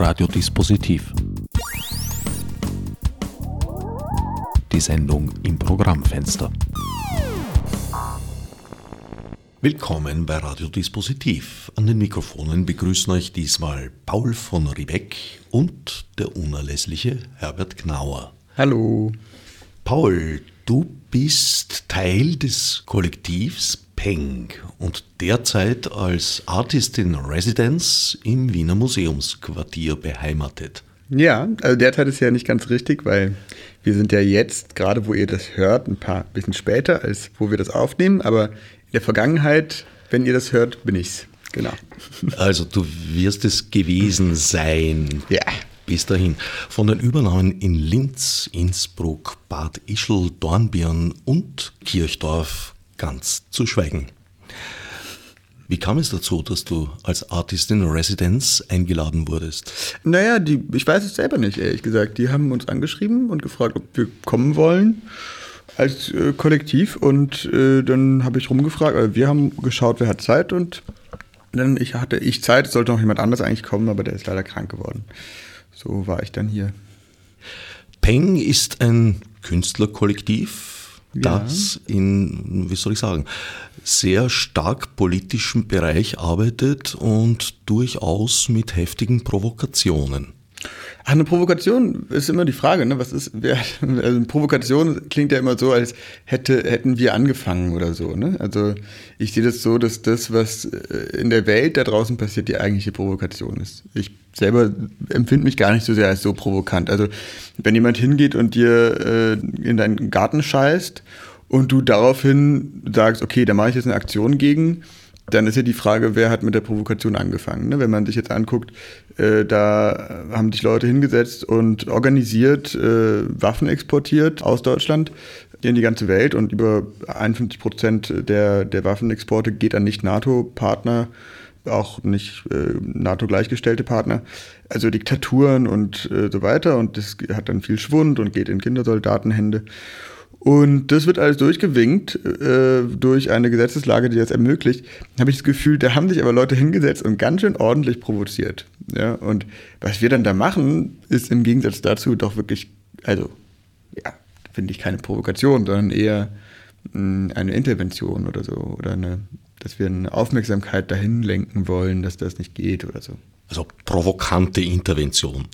Radiodispositiv. Die Sendung im Programmfenster. Willkommen bei Radiodispositiv. An den Mikrofonen begrüßen euch diesmal Paul von Riebeck und der unerlässliche Herbert Gnauer. Hallo. Paul, du bist Teil des Kollektivs Peng und derzeit als Artist in Residence im Wiener Museumsquartier beheimatet. Ja, also derzeit ist ja nicht ganz richtig, weil wir sind ja jetzt, gerade wo ihr das hört, ein paar bisschen später, als wo wir das aufnehmen, aber in der Vergangenheit, wenn ihr das hört, bin ich's. Genau. Also du wirst es gewesen sein. Ja. Bis dahin. Von den Übernahmen in Linz, Innsbruck, Bad Ischl, Dornbirn und Kirchdorf ganz zu schweigen. Wie kam es dazu, dass du als Artist in Residence eingeladen wurdest? Naja, die, ich weiß es selber nicht, ehrlich gesagt. Die haben uns angeschrieben und gefragt, ob wir kommen wollen als äh, Kollektiv. Und äh, dann habe ich rumgefragt, also wir haben geschaut, wer hat Zeit und dann ich hatte ich Zeit, es sollte noch jemand anders eigentlich kommen, aber der ist leider krank geworden. So war ich dann hier. Peng ist ein Künstlerkollektiv, das ja. in, wie soll ich sagen, sehr stark politischen Bereich arbeitet und durchaus mit heftigen Provokationen. Eine Provokation ist immer die Frage, ne? Was ist, wer, also Provokation klingt ja immer so, als hätte, hätten wir angefangen oder so, ne? Also ich sehe das so, dass das, was äh, in der Welt da draußen passiert, die eigentliche Provokation ist. Ich selber empfinde mich gar nicht so sehr als so provokant. Also wenn jemand hingeht und dir äh, in deinen Garten scheißt und du daraufhin sagst, okay, da mache ich jetzt eine Aktion gegen, dann ist ja die Frage, wer hat mit der Provokation angefangen. Ne? Wenn man sich jetzt anguckt, äh, da haben sich Leute hingesetzt und organisiert äh, Waffen exportiert aus Deutschland in die ganze Welt und über 51 Prozent der, der Waffenexporte geht an nicht-NATO-Partner auch nicht äh, NATO-gleichgestellte Partner, also Diktaturen und äh, so weiter. Und das hat dann viel Schwund und geht in Kindersoldatenhände. Und das wird alles durchgewinkt äh, durch eine Gesetzeslage, die das ermöglicht. Habe ich das Gefühl, da haben sich aber Leute hingesetzt und ganz schön ordentlich provoziert. Ja, und was wir dann da machen, ist im Gegensatz dazu doch wirklich, also ja, finde ich keine Provokation, sondern eher mh, hm, eine Intervention oder so oder eine dass wir eine Aufmerksamkeit dahin lenken wollen, dass das nicht geht oder so. Also provokante Intervention.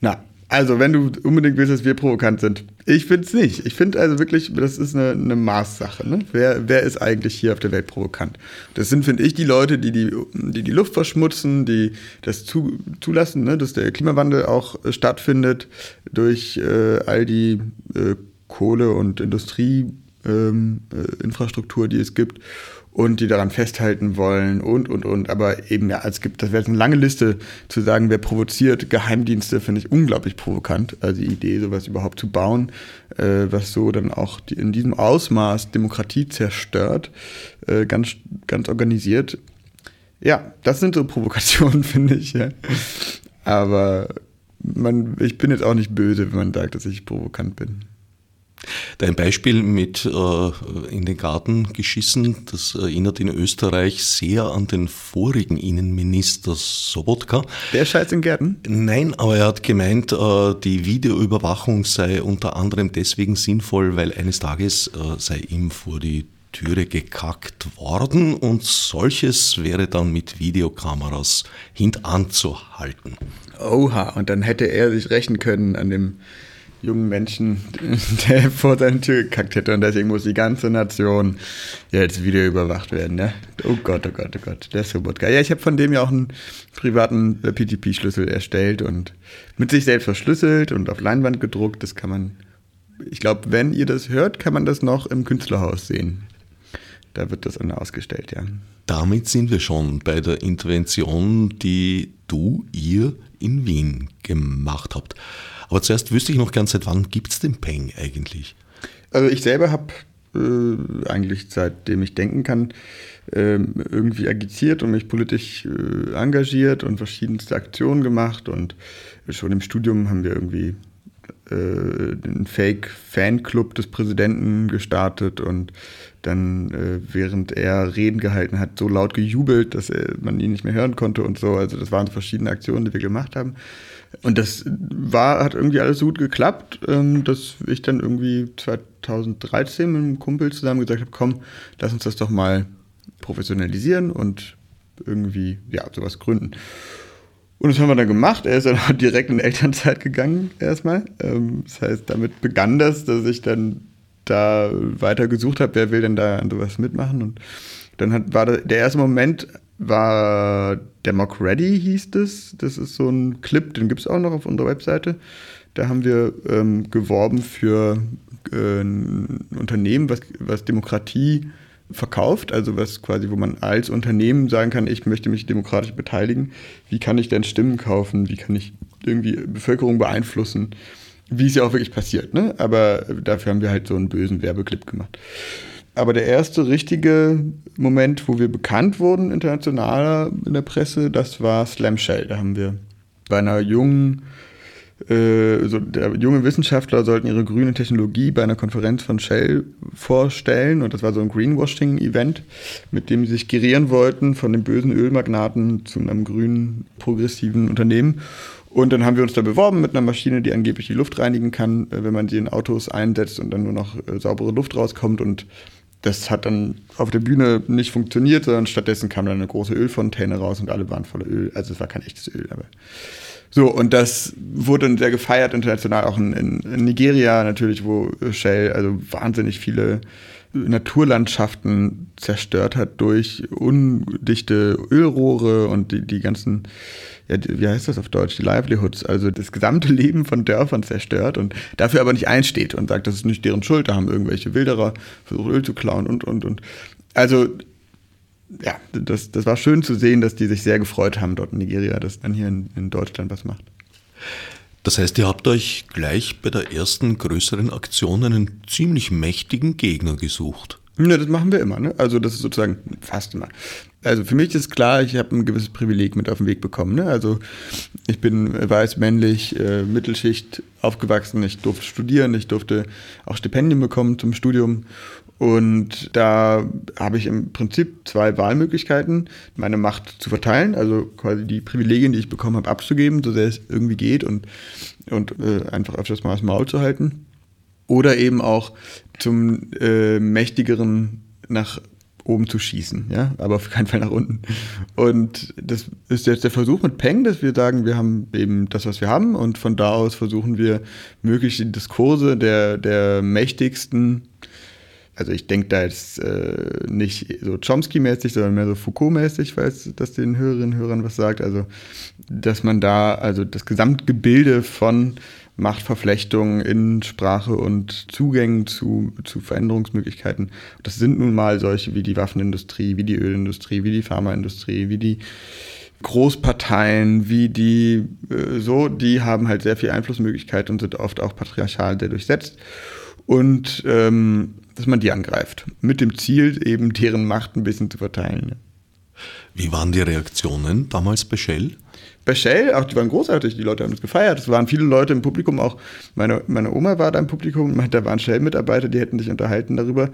Na, also wenn du unbedingt willst, dass wir provokant sind. Ich finde es nicht. Ich finde also wirklich, das ist eine, eine Maßsache. Ne? Wer, wer ist eigentlich hier auf der Welt provokant? Das sind, finde ich, die Leute, die die, die die Luft verschmutzen, die das zu, zulassen, ne? dass der Klimawandel auch äh, stattfindet durch äh, all die äh, Kohle- und Industrieinfrastruktur, ähm, äh, die es gibt und die daran festhalten wollen und, und, und. Aber eben, ja, es gibt, das wäre eine lange Liste zu sagen, wer provoziert. Geheimdienste finde ich unglaublich provokant. Also die Idee, sowas überhaupt zu bauen, äh, was so dann auch die, in diesem Ausmaß Demokratie zerstört, äh, ganz, ganz organisiert. Ja, das sind so Provokationen, finde ich. Ja. Aber man, ich bin jetzt auch nicht böse, wenn man sagt, dass ich provokant bin. Dein Beispiel mit äh, in den Garten geschissen, das erinnert in Österreich sehr an den vorigen Innenminister Sobotka. Der scheißt in Gärten? Nein, aber er hat gemeint, äh, die Videoüberwachung sei unter anderem deswegen sinnvoll, weil eines Tages äh, sei ihm vor die Türe gekackt worden und solches wäre dann mit Videokameras hintanzuhalten. Oha, und dann hätte er sich rächen können an dem jungen Menschen, der vor seine Tür gekackt hätte und deswegen muss die ganze Nation jetzt wieder überwacht werden. Ne? Oh Gott, oh Gott, oh Gott, der ist so geil. Ja, ich habe von dem ja auch einen privaten PTP-Schlüssel erstellt und mit sich selbst verschlüsselt und auf Leinwand gedruckt. Das kann man, ich glaube, wenn ihr das hört, kann man das noch im Künstlerhaus sehen. Da wird das dann ausgestellt, ja. Damit sind wir schon bei der Intervention, die du, ihr in Wien gemacht habt. Aber zuerst wüsste ich noch ganz, seit wann gibt es den Peng eigentlich? Also ich selber habe äh, eigentlich seitdem ich denken kann, äh, irgendwie agitiert und mich politisch äh, engagiert und verschiedenste Aktionen gemacht. Und schon im Studium haben wir irgendwie äh, einen Fake-Fanclub des Präsidenten gestartet und dann, äh, während er Reden gehalten hat, so laut gejubelt, dass er, man ihn nicht mehr hören konnte und so. Also das waren verschiedene Aktionen, die wir gemacht haben. Und das war, hat irgendwie alles so gut geklappt, ähm, dass ich dann irgendwie 2013 mit einem Kumpel zusammen gesagt habe, komm, lass uns das doch mal professionalisieren und irgendwie, ja, sowas gründen. Und das haben wir dann gemacht. Er ist dann direkt in Elternzeit gegangen, erstmal. Ähm, das heißt, damit begann das, dass ich dann da weiter gesucht habe, wer will denn da an sowas mitmachen. Und dann hat, war der erste Moment, war der Mock Ready hieß das. Das ist so ein Clip, den gibt es auch noch auf unserer Webseite. Da haben wir ähm, geworben für äh, ein Unternehmen, was, was Demokratie verkauft, also was quasi, wo man als Unternehmen sagen kann, ich möchte mich demokratisch beteiligen. Wie kann ich denn Stimmen kaufen? Wie kann ich irgendwie Bevölkerung beeinflussen? Wie es ja auch wirklich passiert, ne? Aber dafür haben wir halt so einen bösen Werbeclip gemacht. Aber der erste richtige Moment, wo wir bekannt wurden international in der Presse, das war Slam Shell. Da haben wir bei einer jungen, äh, der, junge Wissenschaftler sollten ihre grüne Technologie bei einer Konferenz von Shell vorstellen und das war so ein Greenwashing-Event, mit dem sie sich gerieren wollten von den bösen Ölmagnaten zu einem grünen, progressiven Unternehmen. Und dann haben wir uns da beworben mit einer Maschine, die angeblich die Luft reinigen kann, äh, wenn man sie in Autos einsetzt und dann nur noch äh, saubere Luft rauskommt und das hat dann auf der Bühne nicht funktioniert, sondern stattdessen kam dann eine große Ölfontäne raus und alle waren voller Öl. Also es war kein echtes Öl, aber so, und das wurde sehr gefeiert international, auch in, in Nigeria natürlich, wo Shell also wahnsinnig viele Naturlandschaften zerstört hat durch undichte Ölrohre und die, die ganzen, ja, wie heißt das auf Deutsch, die Livelihoods, also das gesamte Leben von Dörfern zerstört und dafür aber nicht einsteht und sagt, das ist nicht deren Schuld, da haben irgendwelche Wilderer versucht Öl zu klauen und, und, und. Also, ja, das, das war schön zu sehen, dass die sich sehr gefreut haben dort in Nigeria, dass dann hier in, in Deutschland was macht. Das heißt, ihr habt euch gleich bei der ersten größeren Aktion einen ziemlich mächtigen Gegner gesucht. Ja, das machen wir immer. Ne? Also das ist sozusagen fast immer. Also für mich ist klar, ich habe ein gewisses Privileg mit auf den Weg bekommen. Ne? Also ich bin weiß, männlich, äh, Mittelschicht aufgewachsen. Ich durfte studieren, ich durfte auch Stipendien bekommen zum Studium und da habe ich im Prinzip zwei Wahlmöglichkeiten, meine Macht zu verteilen, also quasi die Privilegien, die ich bekommen habe, abzugeben, so sehr es irgendwie geht und, und äh, einfach öfters mal das Maul zu halten. Oder eben auch zum äh, mächtigeren nach oben zu schießen, ja, aber auf keinen Fall nach unten. Und das ist jetzt der Versuch mit Peng, dass wir sagen, wir haben eben das, was wir haben und von da aus versuchen wir möglichst die Diskurse der, der mächtigsten also ich denke da jetzt äh, nicht so Chomsky-mäßig, sondern mehr so Foucault-mäßig, falls das den Hörerinnen und Hörern was sagt. Also, dass man da also das Gesamtgebilde von Machtverflechtungen in Sprache und Zugängen zu, zu Veränderungsmöglichkeiten, das sind nun mal solche wie die Waffenindustrie, wie die Ölindustrie, wie die Pharmaindustrie, wie die Großparteien, wie die äh, so, die haben halt sehr viel Einflussmöglichkeit und sind oft auch patriarchal sehr durchsetzt. Und ähm, dass man die angreift. Mit dem Ziel, eben deren Macht ein bisschen zu verteilen. Wie waren die Reaktionen damals bei Shell? Bei Shell, auch die waren großartig, die Leute haben uns gefeiert. Es waren viele Leute im Publikum, auch meine, meine Oma war da im Publikum, da waren Shell-Mitarbeiter, die hätten sich unterhalten darüber.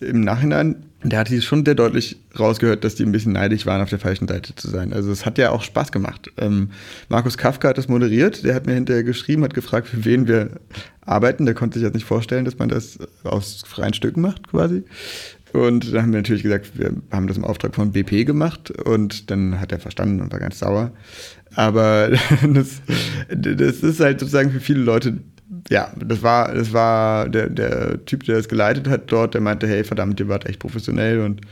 Im Nachhinein, da hat sie schon sehr deutlich rausgehört, dass die ein bisschen neidisch waren, auf der falschen Seite zu sein. Also es hat ja auch Spaß gemacht. Ähm, Markus Kafka hat das moderiert, der hat mir hinterher geschrieben, hat gefragt, für wen wir arbeiten. Der konnte sich jetzt nicht vorstellen, dass man das aus freien Stücken macht, quasi. Und dann haben wir natürlich gesagt, wir haben das im Auftrag von BP gemacht und dann hat er verstanden und war ganz sauer. Aber das, das ist halt sozusagen für viele Leute, ja, das war, das war der, der Typ, der das geleitet hat dort, der meinte, hey, verdammt, ihr wart echt professionell und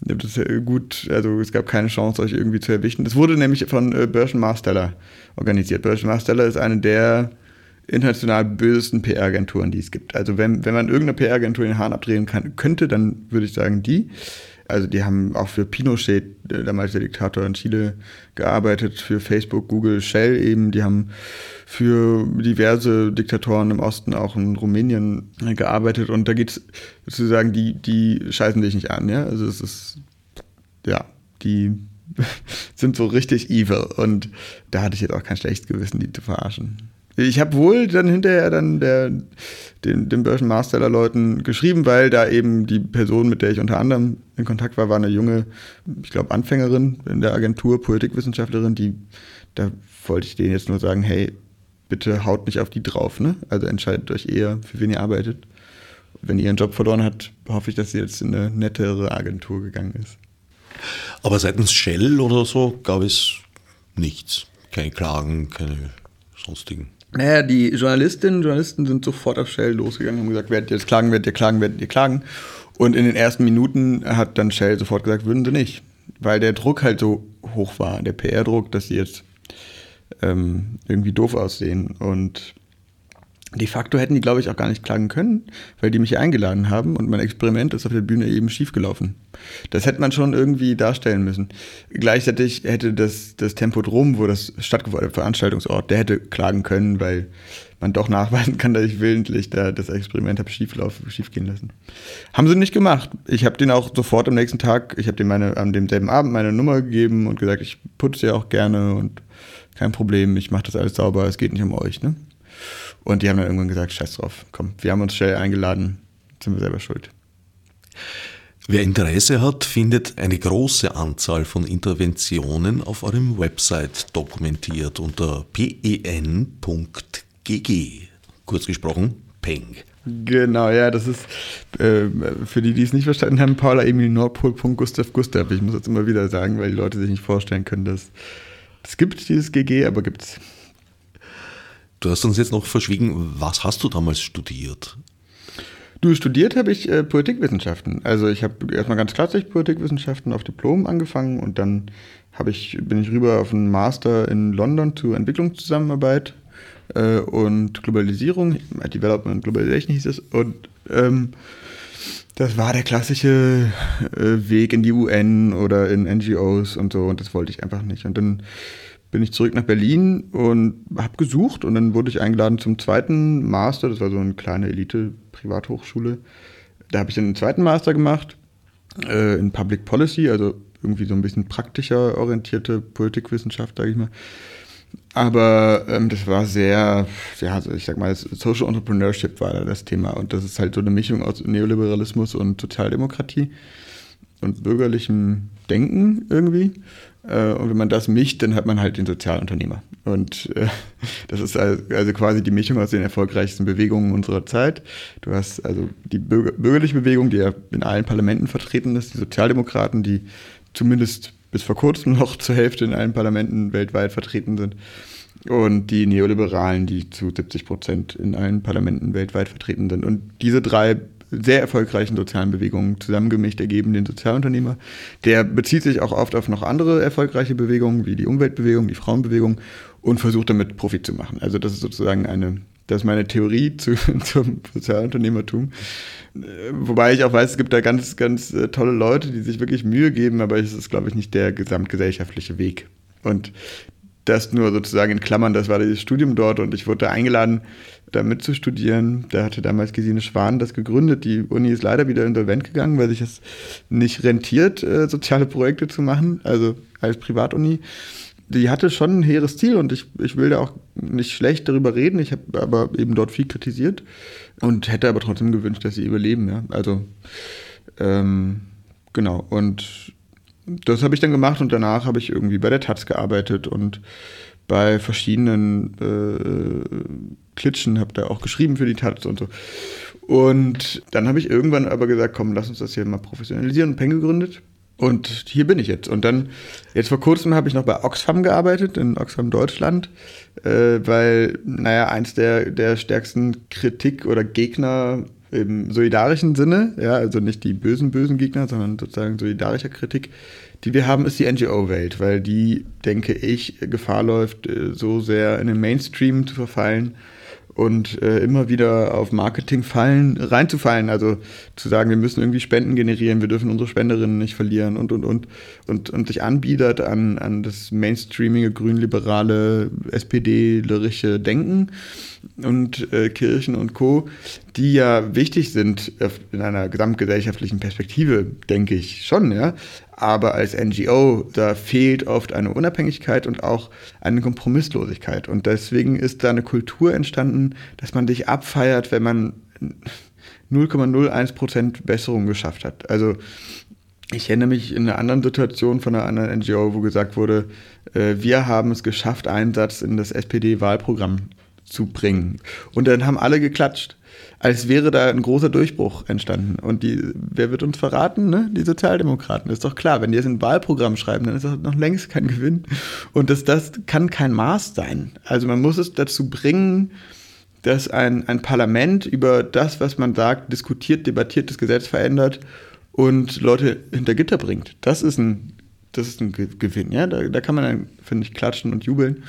das ist gut, also es gab keine Chance, euch irgendwie zu erwischen. Das wurde nämlich von äh, Berschen Marsteller organisiert. Berschen Marsteller ist eine der international bösesten PR-Agenturen, die es gibt. Also wenn, wenn man irgendeine PR-Agentur den Haaren abdrehen kann, könnte, dann würde ich sagen die. Also die haben auch für Pinochet, damals der Diktator in Chile, gearbeitet, für Facebook, Google, Shell eben. Die haben für diverse Diktatoren im Osten, auch in Rumänien, gearbeitet. Und da geht es sozusagen, die, die scheißen dich nicht an. Ja? Also es ist, ja, die sind so richtig evil. Und da hatte ich jetzt auch kein schlechtes Gewissen, die zu verarschen. Ich habe wohl dann hinterher dann der, den, den Börsenmasteller-Leuten geschrieben, weil da eben die Person, mit der ich unter anderem in Kontakt war, war eine junge, ich glaube, Anfängerin in der Agentur, Politikwissenschaftlerin, die, da wollte ich denen jetzt nur sagen, hey, bitte haut nicht auf die drauf, ne? Also entscheidet euch eher, für wen ihr arbeitet. Wenn ihr ihren Job verloren habt, hoffe ich, dass sie jetzt in eine nettere Agentur gegangen ist. Aber seitens Shell oder so gab es nichts. Keine Klagen, keine sonstigen. Naja, die Journalistinnen und Journalisten sind sofort auf Shell losgegangen und haben gesagt, werdet ihr jetzt klagen, werdet ihr klagen, werdet ihr klagen. Und in den ersten Minuten hat dann Shell sofort gesagt, würden sie nicht. Weil der Druck halt so hoch war, der PR-Druck, dass sie jetzt ähm, irgendwie doof aussehen. Und de facto hätten die, glaube ich, auch gar nicht klagen können, weil die mich eingeladen haben und mein Experiment ist auf der Bühne eben schiefgelaufen. Das hätte man schon irgendwie darstellen müssen. Gleichzeitig hätte das, das Tempodrom, wo das stattgefunden hat, Veranstaltungsort, der hätte klagen können, weil man doch nachweisen kann, dass ich willentlich da das Experiment habe schieflaufen, schiefgehen lassen. Haben sie nicht gemacht. Ich habe den auch sofort am nächsten Tag, ich habe dem meine, an demselben Abend meine Nummer gegeben und gesagt, ich putze ja auch gerne und kein Problem, ich mache das alles sauber, es geht nicht um euch. Ne? Und die haben dann irgendwann gesagt, scheiß drauf, komm, wir haben uns schnell eingeladen, sind wir selber schuld. Wer Interesse hat, findet eine große Anzahl von Interventionen auf eurem Website dokumentiert unter pen.gg. Kurz gesprochen, Peng. Genau, ja, das ist äh, für die, die es nicht verstanden haben, Paula Emil Nordpol. Gustav Gustav. Ich muss jetzt immer wieder sagen, weil die Leute sich nicht vorstellen können, dass es gibt dieses GG, aber gibt es. Du hast uns jetzt noch verschwiegen, was hast du damals studiert? Du, studiert habe ich äh, Politikwissenschaften. Also ich habe erstmal ganz klassisch Politikwissenschaften auf Diplom angefangen und dann ich, bin ich rüber auf einen Master in London zur Entwicklungszusammenarbeit äh, und Globalisierung, Development Globalization hieß es. Und ähm, das war der klassische äh, Weg in die UN oder in NGOs und so und das wollte ich einfach nicht. Und dann bin ich zurück nach Berlin und habe gesucht und dann wurde ich eingeladen zum zweiten Master. Das war so eine kleine Elite-Privathochschule. Da habe ich dann einen zweiten Master gemacht äh, in Public Policy, also irgendwie so ein bisschen praktischer orientierte Politikwissenschaft, sage ich mal. Aber ähm, das war sehr, ja, also ich sag mal, Social Entrepreneurship war da das Thema. Und das ist halt so eine Mischung aus Neoliberalismus und Sozialdemokratie und bürgerlichem Denken irgendwie. Äh, und wenn man das mischt, dann hat man halt den Sozialunternehmer. Und äh, das ist also quasi die Mischung aus den erfolgreichsten Bewegungen unserer Zeit. Du hast also die Bürger bürgerliche Bewegung, die ja in allen Parlamenten vertreten ist, die Sozialdemokraten, die zumindest bis vor kurzem noch zur Hälfte in allen Parlamenten weltweit vertreten sind. Und die Neoliberalen, die zu 70 Prozent in allen Parlamenten weltweit vertreten sind. Und diese drei sehr erfolgreichen sozialen Bewegungen zusammengemischt ergeben den Sozialunternehmer. Der bezieht sich auch oft auf noch andere erfolgreiche Bewegungen, wie die Umweltbewegung, die Frauenbewegung und versucht damit Profit zu machen. Also das ist sozusagen eine, das ist meine Theorie zu, zum Sozialunternehmertum. Wobei ich auch weiß, es gibt da ganz, ganz äh, tolle Leute, die sich wirklich Mühe geben, aber es ist, glaube ich, nicht der gesamtgesellschaftliche Weg. Und das nur sozusagen in Klammern, das war das Studium dort und ich wurde eingeladen, da mitzustudieren. Da hatte damals Gesine Schwan das gegründet. Die Uni ist leider wieder insolvent gegangen, weil sich es nicht rentiert, äh, soziale Projekte zu machen, also als Privatuni. Die hatte schon ein hehres Ziel und ich, ich will da auch nicht schlecht darüber reden. Ich habe aber eben dort viel kritisiert und hätte aber trotzdem gewünscht, dass sie überleben. Ja? Also ähm, genau. Und das habe ich dann gemacht und danach habe ich irgendwie bei der Taz gearbeitet und bei verschiedenen äh, Klitschen, habe da auch geschrieben für die Taz und so. Und dann habe ich irgendwann aber gesagt, komm, lass uns das hier mal professionalisieren und Peng gegründet. Und hier bin ich jetzt. Und dann, jetzt vor kurzem habe ich noch bei Oxfam gearbeitet, in Oxfam Deutschland, äh, weil, naja, eins der, der stärksten Kritik oder Gegner im solidarischen Sinne, ja, also nicht die bösen, bösen Gegner, sondern sozusagen solidarischer Kritik, die wir haben, ist die NGO-Welt, weil die, denke ich, Gefahr läuft, äh, so sehr in den Mainstream zu verfallen und äh, immer wieder auf Marketingfallen reinzufallen. Also zu sagen, wir müssen irgendwie Spenden generieren, wir dürfen unsere Spenderinnen nicht verlieren und und und und, und sich anbietet an, an das mainstreamige, grünliberale, SPD-lerische Denken und äh, Kirchen und Co., die ja wichtig sind in einer gesamtgesellschaftlichen Perspektive, denke ich schon, ja. Aber als NGO, da fehlt oft eine Unabhängigkeit und auch eine Kompromisslosigkeit. Und deswegen ist da eine Kultur entstanden, dass man sich abfeiert, wenn man 0,01% Besserung geschafft hat. Also ich erinnere mich in einer anderen Situation von einer anderen NGO, wo gesagt wurde, äh, wir haben es geschafft, Einsatz in das SPD-Wahlprogramm zu bringen. Und dann haben alle geklatscht, als wäre da ein großer Durchbruch entstanden. Und die, wer wird uns verraten? Ne? Die Sozialdemokraten. Das ist doch klar, wenn die jetzt ein Wahlprogramm schreiben, dann ist das noch längst kein Gewinn. Und das, das kann kein Maß sein. Also man muss es dazu bringen, dass ein, ein Parlament über das, was man sagt, diskutiert, debattiert, das Gesetz verändert und Leute hinter Gitter bringt. Das ist ein, das ist ein Gewinn. Ja? Da, da kann man dann, finde ich, klatschen und jubeln.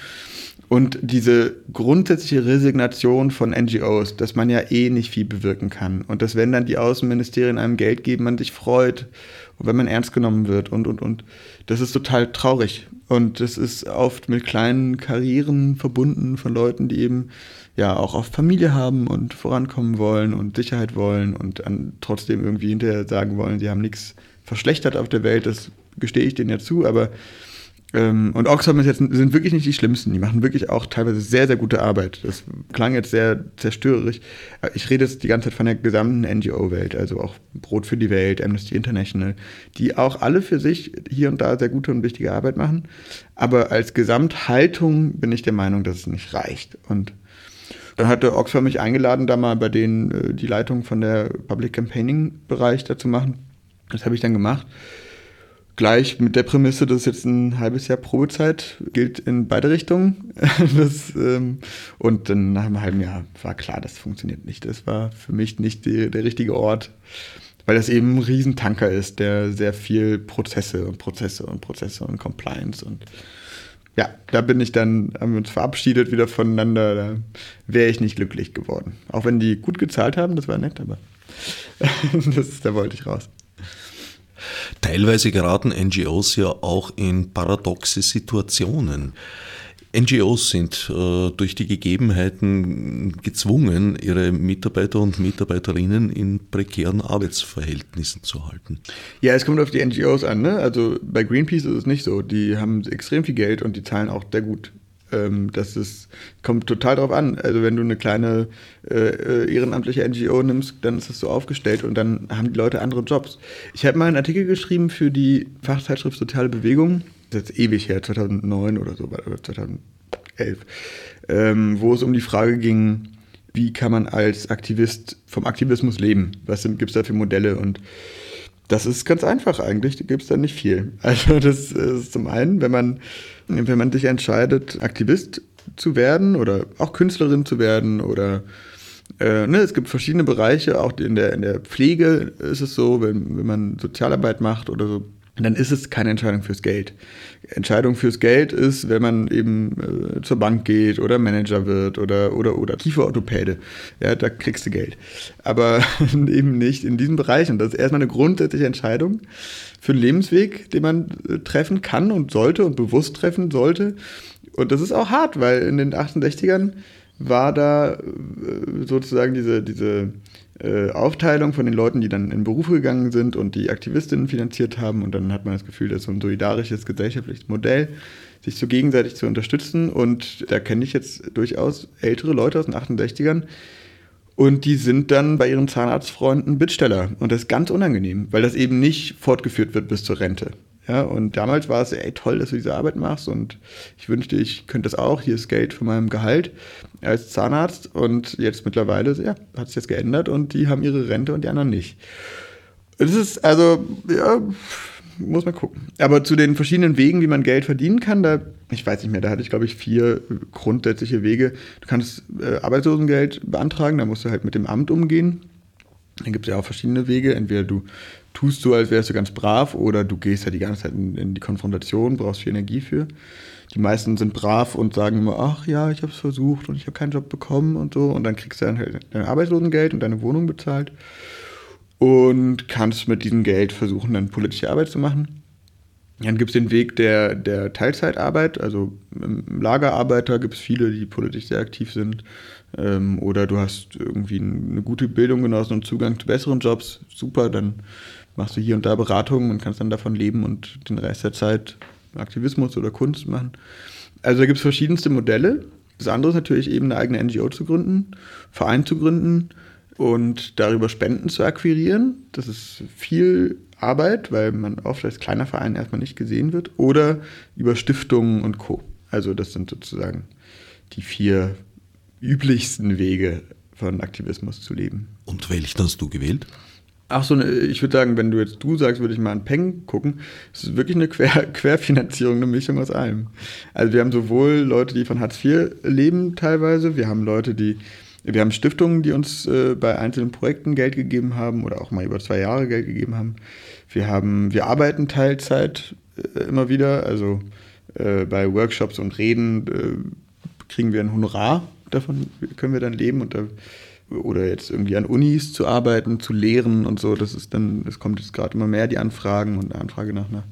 Und diese grundsätzliche Resignation von NGOs, dass man ja eh nicht viel bewirken kann und dass wenn dann die Außenministerien einem Geld geben, man sich freut und wenn man ernst genommen wird und, und, und. Das ist total traurig. Und das ist oft mit kleinen Karrieren verbunden von Leuten, die eben ja auch oft Familie haben und vorankommen wollen und Sicherheit wollen und trotzdem irgendwie hinterher sagen wollen, sie haben nichts verschlechtert auf der Welt. Das gestehe ich denen ja zu, aber und Oxfam jetzt, sind wirklich nicht die schlimmsten. Die machen wirklich auch teilweise sehr, sehr gute Arbeit. Das klang jetzt sehr zerstörerisch. Ich rede jetzt die ganze Zeit von der gesamten NGO-Welt, also auch Brot für die Welt, Amnesty International, die auch alle für sich hier und da sehr gute und wichtige Arbeit machen. Aber als Gesamthaltung bin ich der Meinung, dass es nicht reicht. Und dann hatte Oxfam mich eingeladen, da mal bei denen äh, die Leitung von der Public Campaigning-Bereich dazu machen. Das habe ich dann gemacht gleich mit der Prämisse, dass jetzt ein halbes Jahr Probezeit gilt in beide Richtungen. das, ähm, und dann nach einem halben Jahr war klar, das funktioniert nicht. Das war für mich nicht die, der richtige Ort, weil das eben ein Riesentanker ist, der sehr viel Prozesse und Prozesse und Prozesse und Compliance und ja, da bin ich dann, haben wir uns verabschiedet wieder voneinander, da wäre ich nicht glücklich geworden. Auch wenn die gut gezahlt haben, das war nett, aber das, da wollte ich raus. Teilweise geraten NGOs ja auch in paradoxe Situationen. NGOs sind äh, durch die Gegebenheiten gezwungen, ihre Mitarbeiter und Mitarbeiterinnen in prekären Arbeitsverhältnissen zu halten. Ja, es kommt auf die NGOs an. Ne? Also bei Greenpeace ist es nicht so. Die haben extrem viel Geld und die zahlen auch sehr gut. Ähm, das ist, kommt total drauf an. Also wenn du eine kleine äh, äh ehrenamtliche NGO nimmst, dann ist es so aufgestellt und dann haben die Leute andere Jobs. Ich habe mal einen Artikel geschrieben für die Fachzeitschrift Soziale Bewegung, das ist jetzt ewig her, 2009 oder so, oder 2011, ähm, wo es um die Frage ging, wie kann man als Aktivist vom Aktivismus leben? Was gibt es da für Modelle? Und das ist ganz einfach eigentlich, da gibt es da nicht viel. Also das ist zum einen, wenn man wenn man sich entscheidet, Aktivist zu werden oder auch Künstlerin zu werden oder äh, ne, es gibt verschiedene Bereiche, auch in der, in der Pflege ist es so, wenn, wenn man Sozialarbeit macht oder so, dann ist es keine Entscheidung fürs Geld. Entscheidung fürs Geld ist, wenn man eben äh, zur Bank geht oder Manager wird oder oder oder Kieferorthopäde. Ja, da kriegst du Geld. Aber eben nicht in diesen Bereichen. Das ist erstmal eine grundsätzliche Entscheidung für einen Lebensweg, den man äh, treffen kann und sollte und bewusst treffen sollte. Und das ist auch hart, weil in den 68ern war da äh, sozusagen diese, diese äh, Aufteilung von den Leuten, die dann in Berufe gegangen sind und die Aktivistinnen finanziert haben. Und dann hat man das Gefühl, dass so ein solidarisches gesellschaftliches Modell, sich so gegenseitig zu unterstützen. Und da kenne ich jetzt durchaus ältere Leute aus den 68ern, und die sind dann bei ihren Zahnarztfreunden Bittsteller. Und das ist ganz unangenehm, weil das eben nicht fortgeführt wird bis zur Rente. Ja, und damals war es, ey, toll, dass du diese Arbeit machst und ich wünschte, ich könnte das auch. Hier ist Geld von meinem Gehalt als Zahnarzt und jetzt mittlerweile, ja, hat sich jetzt geändert und die haben ihre Rente und die anderen nicht. Es ist also, ja, muss man gucken. Aber zu den verschiedenen Wegen, wie man Geld verdienen kann, da, ich weiß nicht mehr, da hatte ich, glaube ich, vier grundsätzliche Wege. Du kannst äh, Arbeitslosengeld beantragen, da musst du halt mit dem Amt umgehen. Dann gibt es ja auch verschiedene Wege. Entweder du tust so, als wärst du ganz brav, oder du gehst ja die ganze Zeit in, in die Konfrontation, brauchst viel Energie für. Die meisten sind brav und sagen immer, ach ja, ich habe es versucht und ich habe keinen Job bekommen und so. Und dann kriegst du dann halt dein Arbeitslosengeld und deine Wohnung bezahlt und kannst mit diesem Geld versuchen, dann politische Arbeit zu machen. Dann gibt es den Weg der, der Teilzeitarbeit, also Lagerarbeiter gibt es viele, die politisch sehr aktiv sind. Ähm, oder du hast irgendwie eine gute Bildung genossen und Zugang zu besseren Jobs, super, dann machst du hier und da Beratungen und kannst dann davon leben und den Rest der Zeit Aktivismus oder Kunst machen. Also da gibt es verschiedenste Modelle. Das andere ist natürlich eben eine eigene NGO zu gründen, Verein zu gründen und darüber Spenden zu akquirieren. Das ist viel Arbeit, weil man oft als kleiner Verein erstmal nicht gesehen wird. Oder über Stiftungen und Co. Also das sind sozusagen die vier üblichsten Wege von Aktivismus zu leben. Und welchen hast du gewählt? Ach so, ne, ich würde sagen, wenn du jetzt du sagst, würde ich mal an Peng gucken. Es ist wirklich eine Quer Querfinanzierung, eine Mischung aus allem. Also wir haben sowohl Leute, die von Hartz IV leben teilweise, wir haben Leute, die, wir haben Stiftungen, die uns äh, bei einzelnen Projekten Geld gegeben haben oder auch mal über zwei Jahre Geld gegeben haben. Wir haben, wir arbeiten Teilzeit äh, immer wieder, also äh, bei Workshops und Reden äh, kriegen wir ein Honorar, davon können wir dann leben und da oder jetzt irgendwie an Unis zu arbeiten, zu lehren und so. Das ist dann, es kommt jetzt gerade immer mehr die Anfragen und eine Anfrage nach einer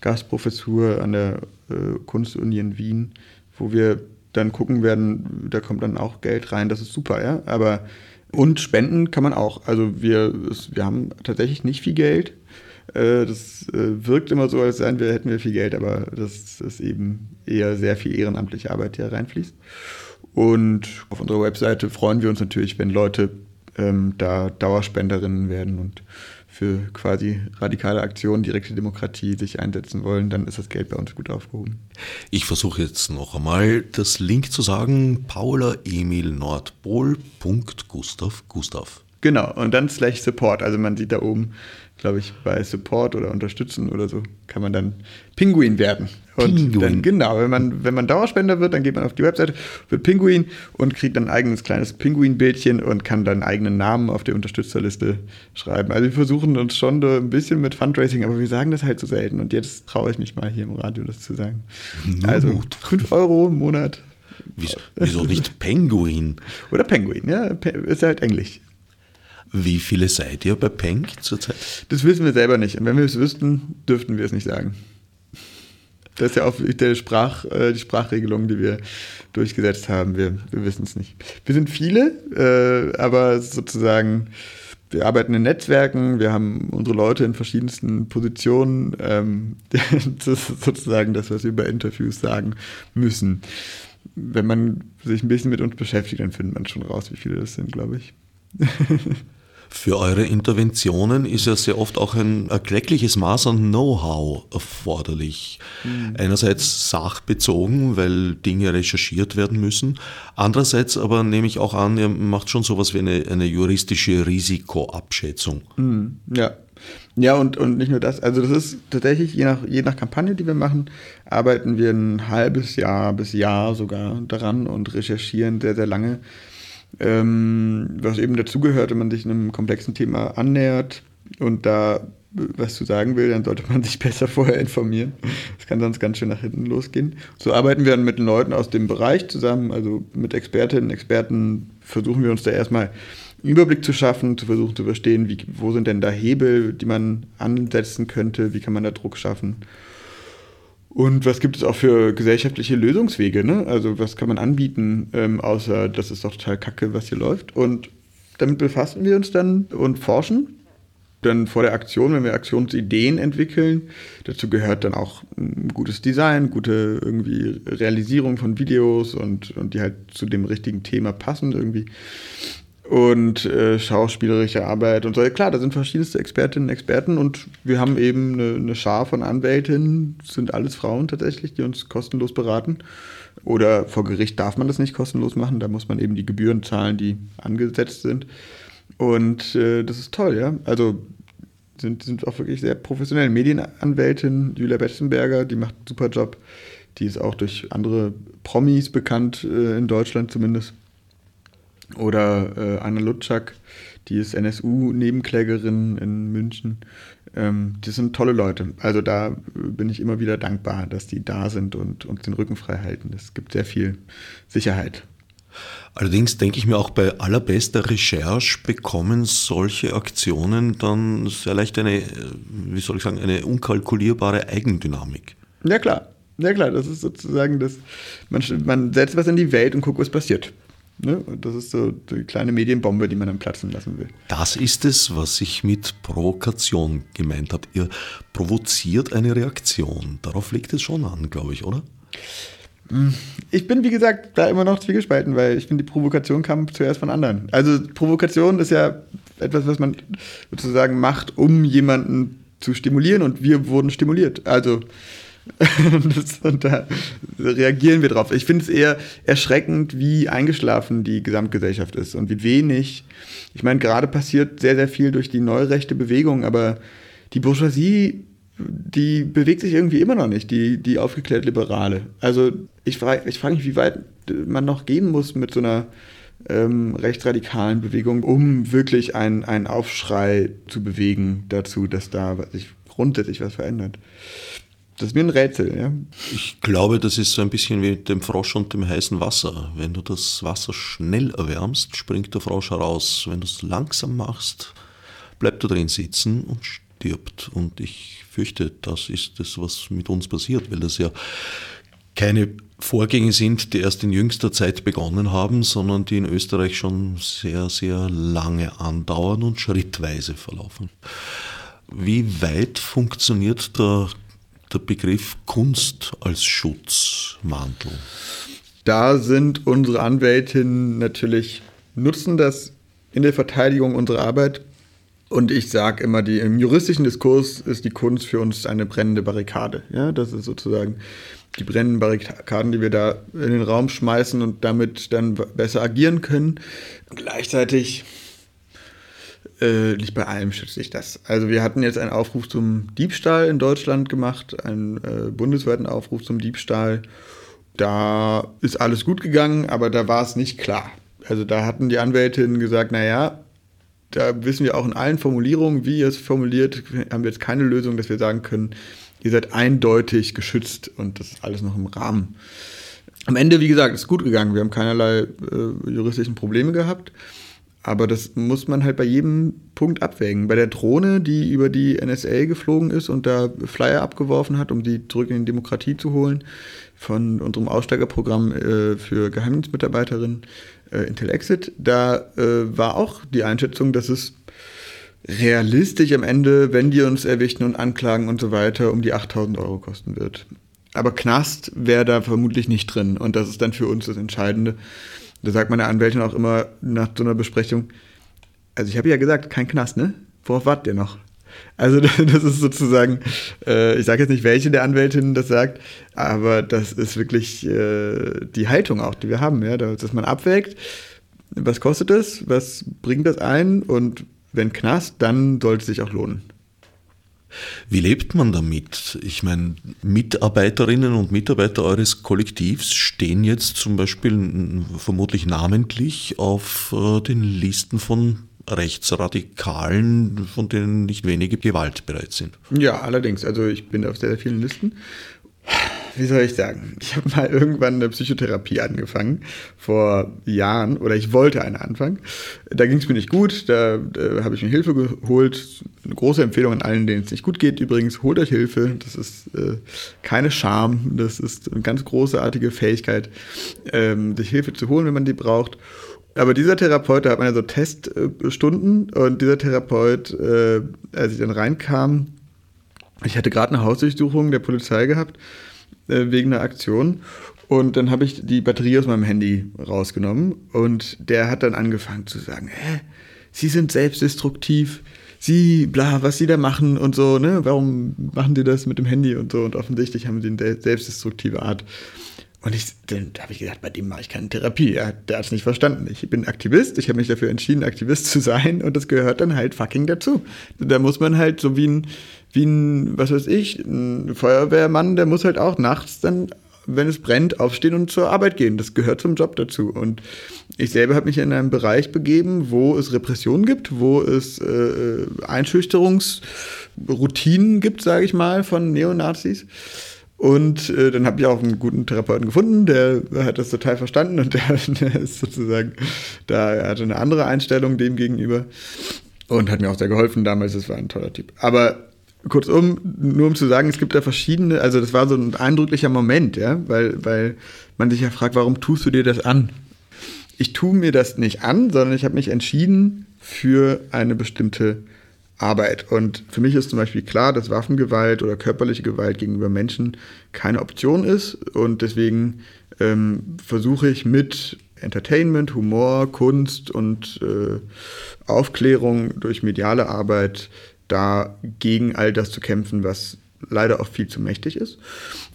Gastprofessur an der äh, Kunstuni in Wien, wo wir dann gucken werden, da kommt dann auch Geld rein, das ist super, ja. Aber und spenden kann man auch. Also wir, wir haben tatsächlich nicht viel Geld. Äh, das äh, wirkt immer so, als seien wir, hätten wir viel Geld, aber das ist eben eher sehr viel ehrenamtliche Arbeit, die da reinfließt. Und auf unserer Webseite freuen wir uns natürlich, wenn Leute ähm, da Dauerspenderinnen werden und für quasi radikale Aktionen, direkte Demokratie sich einsetzen wollen, dann ist das Geld bei uns gut aufgehoben. Ich versuche jetzt noch einmal das Link zu sagen: Paula Emil Nordpol. Gustav Gustav. Genau, und dann slash Support. Also man sieht da oben glaube ich, bei Support oder Unterstützen oder so, kann man dann Pinguin werden. Und Pinguin. dann, genau, wenn man, wenn man Dauerspender wird, dann geht man auf die Webseite, wird Pinguin und kriegt dann ein eigenes kleines Pinguin-Bildchen und kann dann eigenen Namen auf der Unterstützerliste schreiben. Also wir versuchen uns schon ein bisschen mit Fundraising, aber wir sagen das halt so selten. Und jetzt traue ich mich mal hier im Radio das zu sagen. No. Also 5 Euro im Monat. Wieso, wieso nicht Penguin? Oder Penguin, ja, ist halt Englisch. Wie viele seid ihr bei Peng zurzeit? Das wissen wir selber nicht. Und wenn wir es wüssten, dürften wir es nicht sagen. Das ist ja auch der Sprach, äh, die Sprachregelung, die wir durchgesetzt haben. Wir, wir wissen es nicht. Wir sind viele, äh, aber sozusagen, wir arbeiten in Netzwerken, wir haben unsere Leute in verschiedensten Positionen. Ähm, das ist sozusagen das, was wir bei Interviews sagen müssen. Wenn man sich ein bisschen mit uns beschäftigt, dann findet man schon raus, wie viele das sind, glaube ich. Für eure Interventionen ist ja sehr oft auch ein erkleckliches Maß an Know-how erforderlich. Mhm. Einerseits sachbezogen, weil Dinge recherchiert werden müssen. Andererseits aber nehme ich auch an, ihr macht schon sowas wie eine, eine juristische Risikoabschätzung. Mhm. Ja. Ja, und, und nicht nur das. Also das ist tatsächlich, je nach, je nach Kampagne, die wir machen, arbeiten wir ein halbes Jahr bis Jahr sogar daran und recherchieren sehr, sehr lange ähm, was eben dazugehört, wenn man sich einem komplexen Thema annähert und da was zu sagen will, dann sollte man sich besser vorher informieren. Das kann sonst ganz schön nach hinten losgehen. So arbeiten wir dann mit den Leuten aus dem Bereich zusammen, also mit Expertinnen, und Experten versuchen wir uns da erstmal einen Überblick zu schaffen, zu versuchen zu verstehen, wie, wo sind denn da Hebel, die man ansetzen könnte, wie kann man da Druck schaffen. Und was gibt es auch für gesellschaftliche Lösungswege? Ne? Also was kann man anbieten, ähm, außer das ist doch total kacke, was hier läuft. Und damit befassen wir uns dann und forschen. Dann vor der Aktion, wenn wir Aktionsideen entwickeln, dazu gehört dann auch ein gutes Design, gute irgendwie Realisierung von Videos und, und die halt zu dem richtigen Thema passen irgendwie und äh, schauspielerische Arbeit und so. Klar, da sind verschiedenste Expertinnen und Experten und wir haben eben eine, eine Schar von Anwältinnen, sind alles Frauen tatsächlich, die uns kostenlos beraten. Oder vor Gericht darf man das nicht kostenlos machen, da muss man eben die Gebühren zahlen, die angesetzt sind. Und äh, das ist toll, ja. Also sind, sind auch wirklich sehr professionell. Medienanwältin Julia Betzenberger, die macht einen super Job. Die ist auch durch andere Promis bekannt, äh, in Deutschland zumindest. Oder äh, Anna Lutschak, die ist NSU-Nebenklägerin in München. Ähm, die sind tolle Leute. Also da bin ich immer wieder dankbar, dass die da sind und uns den Rücken frei halten. Es gibt sehr viel Sicherheit. Allerdings denke ich mir auch bei allerbester Recherche bekommen solche Aktionen dann sehr leicht eine, wie soll ich sagen, eine unkalkulierbare Eigendynamik. Ja klar, ja klar, das ist sozusagen das, man, man setzt was in die Welt und guckt, was passiert. Ne? Und das ist so die kleine Medienbombe, die man dann platzen lassen will. Das ist es, was ich mit Provokation gemeint habe. Ihr provoziert eine Reaktion. Darauf liegt es schon an, glaube ich, oder? Ich bin, wie gesagt, da immer noch zwiegespalten, weil ich finde, die Provokation kam zuerst von anderen. Also Provokation ist ja etwas, was man sozusagen macht, um jemanden zu stimulieren und wir wurden stimuliert. Also das, und da reagieren wir drauf. Ich finde es eher erschreckend, wie eingeschlafen die Gesamtgesellschaft ist und wie wenig. Ich meine, gerade passiert sehr, sehr viel durch die neurechte Bewegung, aber die Bourgeoisie, die bewegt sich irgendwie immer noch nicht, die, die aufgeklärt Liberale. Also ich frage ich frag mich, wie weit man noch gehen muss mit so einer ähm, rechtsradikalen Bewegung, um wirklich einen Aufschrei zu bewegen dazu, dass da sich grundsätzlich was verändert. Das ist mir ein Rätsel, ja. Ich glaube, das ist so ein bisschen wie dem Frosch und dem heißen Wasser. Wenn du das Wasser schnell erwärmst, springt der Frosch heraus. Wenn du es langsam machst, bleibt er drin sitzen und stirbt. Und ich fürchte, das ist das, was mit uns passiert, weil das ja keine Vorgänge sind, die erst in jüngster Zeit begonnen haben, sondern die in Österreich schon sehr, sehr lange andauern und schrittweise verlaufen. Wie weit funktioniert der der Begriff Kunst als Schutzmantel? Da sind unsere Anwältinnen natürlich, nutzen das in der Verteidigung unserer Arbeit. Und ich sage immer, die, im juristischen Diskurs ist die Kunst für uns eine brennende Barrikade. Ja, das ist sozusagen die brennenden Barrikaden, die wir da in den Raum schmeißen und damit dann besser agieren können. gleichzeitig äh, nicht bei allem schütze ich das. Also wir hatten jetzt einen Aufruf zum Diebstahl in Deutschland gemacht, einen äh, bundesweiten Aufruf zum Diebstahl. Da ist alles gut gegangen, aber da war es nicht klar. Also da hatten die Anwältinnen gesagt, naja, da wissen wir auch in allen Formulierungen, wie ihr es formuliert, haben wir jetzt keine Lösung, dass wir sagen können, ihr seid eindeutig geschützt und das ist alles noch im Rahmen. Am Ende, wie gesagt, ist gut gegangen. Wir haben keinerlei äh, juristischen Probleme gehabt. Aber das muss man halt bei jedem Punkt abwägen. Bei der Drohne, die über die NSA geflogen ist und da Flyer abgeworfen hat, um die zurück in die Demokratie zu holen, von unserem Aussteigerprogramm äh, für Geheimdienstmitarbeiterinnen äh, Intel Exit, da äh, war auch die Einschätzung, dass es realistisch am Ende, wenn die uns erwischen und anklagen und so weiter, um die 8000 Euro kosten wird. Aber Knast wäre da vermutlich nicht drin und das ist dann für uns das Entscheidende. Da sagt meine Anwältin auch immer nach so einer Besprechung, also ich habe ja gesagt, kein Knast, ne? Worauf wartet ihr noch? Also das ist sozusagen, äh, ich sage jetzt nicht, welche der Anwältinnen das sagt, aber das ist wirklich äh, die Haltung auch, die wir haben, ja, dass man abwägt, was kostet es, was bringt das ein und wenn Knast, dann sollte es sich auch lohnen. Wie lebt man damit? Ich meine, Mitarbeiterinnen und Mitarbeiter eures Kollektivs stehen jetzt zum Beispiel vermutlich namentlich auf äh, den Listen von Rechtsradikalen, von denen nicht wenige gewaltbereit sind. Ja, allerdings. Also ich bin auf sehr, sehr vielen Listen wie soll ich sagen? Ich habe mal irgendwann eine Psychotherapie angefangen, vor Jahren, oder ich wollte eine anfangen. Da ging es mir nicht gut, da, da habe ich mir Hilfe geholt. Eine große Empfehlung an allen, denen es nicht gut geht. Übrigens, holt euch Hilfe. Das ist äh, keine Scham, das ist eine ganz großartige Fähigkeit, ähm, sich Hilfe zu holen, wenn man die braucht. Aber dieser Therapeut, da hat man ja so Teststunden und dieser Therapeut, äh, als ich dann reinkam, ich hatte gerade eine Hausdurchsuchung der Polizei gehabt äh, wegen einer Aktion. Und dann habe ich die Batterie aus meinem Handy rausgenommen und der hat dann angefangen zu sagen, hä, Sie sind selbstdestruktiv, Sie, bla, was Sie da machen und so, ne, warum machen Sie das mit dem Handy und so und offensichtlich haben Sie eine selbstdestruktive Art. Und ich, dann habe ich gedacht, bei dem mache ich keine Therapie. Er, der hat es nicht verstanden. Ich bin Aktivist, ich habe mich dafür entschieden, Aktivist zu sein und das gehört dann halt fucking dazu. Da muss man halt so wie ein, wie ein, was weiß ich, ein Feuerwehrmann, der muss halt auch nachts dann, wenn es brennt, aufstehen und zur Arbeit gehen. Das gehört zum Job dazu. Und ich selber habe mich in einen Bereich begeben, wo es Repression gibt, wo es äh, Einschüchterungsroutinen gibt, sage ich mal, von Neonazis. Und äh, dann habe ich auch einen guten Therapeuten gefunden, der hat das total verstanden und der, der ist sozusagen, da hatte eine andere Einstellung dem gegenüber und hat mir auch sehr geholfen damals. Das war ein toller Typ. Aber kurzum, nur um zu sagen, es gibt da verschiedene, also das war so ein eindrücklicher Moment, ja, weil, weil man sich ja fragt, warum tust du dir das an? Ich tue mir das nicht an, sondern ich habe mich entschieden für eine bestimmte Arbeit. Und für mich ist zum Beispiel klar, dass Waffengewalt oder körperliche Gewalt gegenüber Menschen keine Option ist. Und deswegen ähm, versuche ich mit Entertainment, Humor, Kunst und äh, Aufklärung durch mediale Arbeit da gegen all das zu kämpfen, was leider auch viel zu mächtig ist.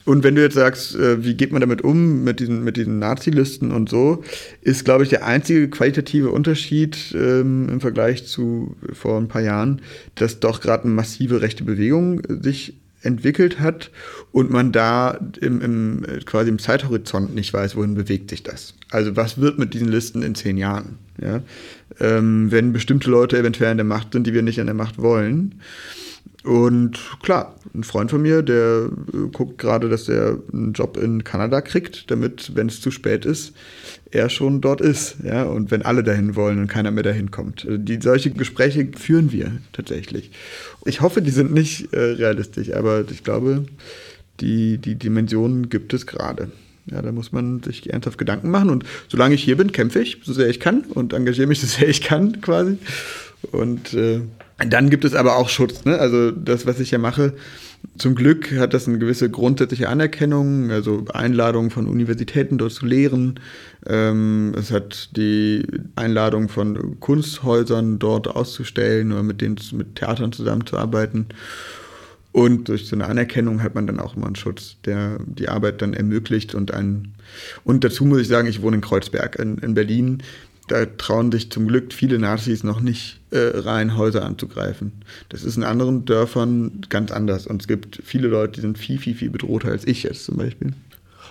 Und wenn du jetzt sagst, äh, wie geht man damit um, mit diesen, mit diesen Nazi-Listen und so, ist, glaube ich, der einzige qualitative Unterschied ähm, im Vergleich zu vor ein paar Jahren, dass doch gerade eine massive rechte Bewegung sich entwickelt hat und man da im, im, quasi im Zeithorizont nicht weiß, wohin bewegt sich das. Also was wird mit diesen Listen in zehn Jahren? Ja? Ähm, wenn bestimmte Leute eventuell an der Macht sind, die wir nicht an der Macht wollen. Und klar, ein Freund von mir, der äh, guckt gerade, dass er einen Job in Kanada kriegt, damit, wenn es zu spät ist, er schon dort ist. Ja? Und wenn alle dahin wollen und keiner mehr dahin kommt. Also die, solche Gespräche führen wir tatsächlich. Ich hoffe, die sind nicht äh, realistisch, aber ich glaube, die, die Dimensionen gibt es gerade. Ja, da muss man sich ernsthaft Gedanken machen. Und solange ich hier bin, kämpfe ich, so sehr ich kann und engagiere mich, so sehr ich kann, quasi. Und äh, dann gibt es aber auch Schutz. Ne? Also das, was ich ja mache, zum Glück hat das eine gewisse grundsätzliche Anerkennung, also Einladungen von Universitäten dort zu lehren. Ähm, es hat die Einladung von Kunsthäusern dort auszustellen oder mit denen mit Theatern zusammenzuarbeiten. Und durch so eine Anerkennung hat man dann auch immer einen Schutz, der die Arbeit dann ermöglicht und einen. Und dazu muss ich sagen, ich wohne in Kreuzberg in, in Berlin da trauen sich zum Glück viele Nazis noch nicht äh, rein, Häuser anzugreifen. Das ist in anderen Dörfern ganz anders. Und es gibt viele Leute, die sind viel, viel, viel bedrohter als ich jetzt zum Beispiel.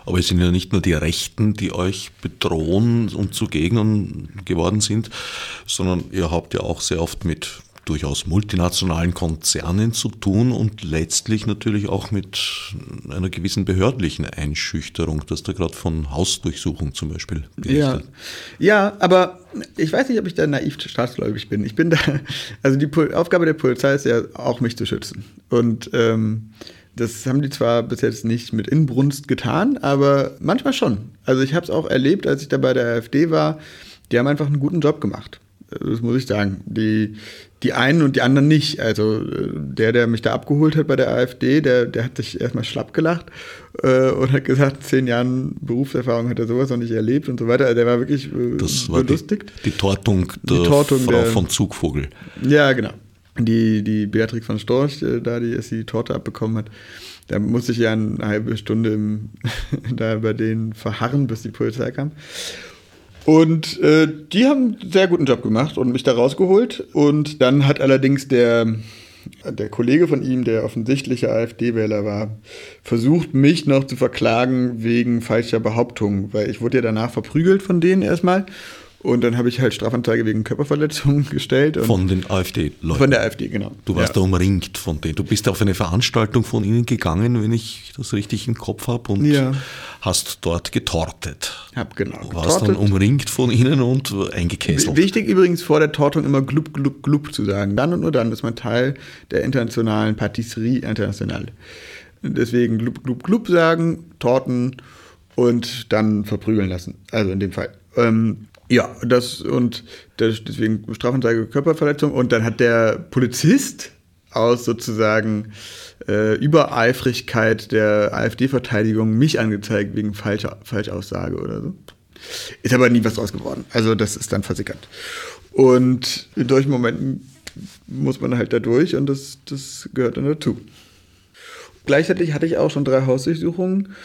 Aber es sind ja nicht nur die Rechten, die euch bedrohen und zu Gegnern geworden sind, sondern ihr habt ja auch sehr oft mit durchaus multinationalen Konzernen zu tun und letztlich natürlich auch mit einer gewissen behördlichen Einschüchterung, dass da gerade von Hausdurchsuchung zum Beispiel. Ja. ja, aber ich weiß nicht, ob ich da naiv staatsgläubig bin. Ich bin da, also die Aufgabe der Polizei ist ja auch, mich zu schützen. Und ähm, das haben die zwar bis jetzt nicht mit Inbrunst getan, aber manchmal schon. Also ich habe es auch erlebt, als ich da bei der AfD war. Die haben einfach einen guten Job gemacht. Das muss ich sagen. Die, die einen und die anderen nicht. Also äh, der, der mich da abgeholt hat bei der AfD, der, der hat sich erstmal schlapp gelacht äh, und hat gesagt, zehn Jahren Berufserfahrung hat er sowas noch nicht erlebt und so weiter. Also der war wirklich äh, das war belustigt. Die, die Tortung der die Tortung Frau der, von Zugvogel. Ja, genau. Die, die Beatrix von Storch, äh, da die, die Torte abbekommen hat, da musste ich ja eine halbe Stunde im, da bei denen verharren, bis die Polizei kam. Und äh, die haben einen sehr guten Job gemacht und mich da rausgeholt. Und dann hat allerdings der, der Kollege von ihm, der offensichtliche AfD-Wähler war, versucht, mich noch zu verklagen wegen falscher Behauptungen, weil ich wurde ja danach verprügelt von denen erstmal. Und dann habe ich halt Strafanzeige wegen Körperverletzung gestellt. von den AfD-Leuten? Von der AfD, genau. Du warst ja. da umringt von denen. Du bist auf eine Veranstaltung von ihnen gegangen, wenn ich das richtig im Kopf habe, und ja. hast dort getortet. Hab genau. Du warst getortet. dann umringt von ihnen und eingekesselt. Wichtig übrigens vor der Tortung immer glub, glub, glub zu sagen. Dann und nur dann ist man Teil der internationalen Patisserie Internationale. Deswegen glub, glub, glub sagen, torten und dann verprügeln lassen. Also in dem Fall. Ähm, ja, das und deswegen Strafanzeige Körperverletzung. Und dann hat der Polizist aus sozusagen äh, Übereifrigkeit der AfD-Verteidigung mich angezeigt wegen falscher Falschaussage oder so. Ist aber nie was draus geworden. Also das ist dann versickert. Und in solchen Momenten muss man halt da durch und das, das gehört dann dazu. Gleichzeitig hatte ich auch schon drei Hausdurchsuchungen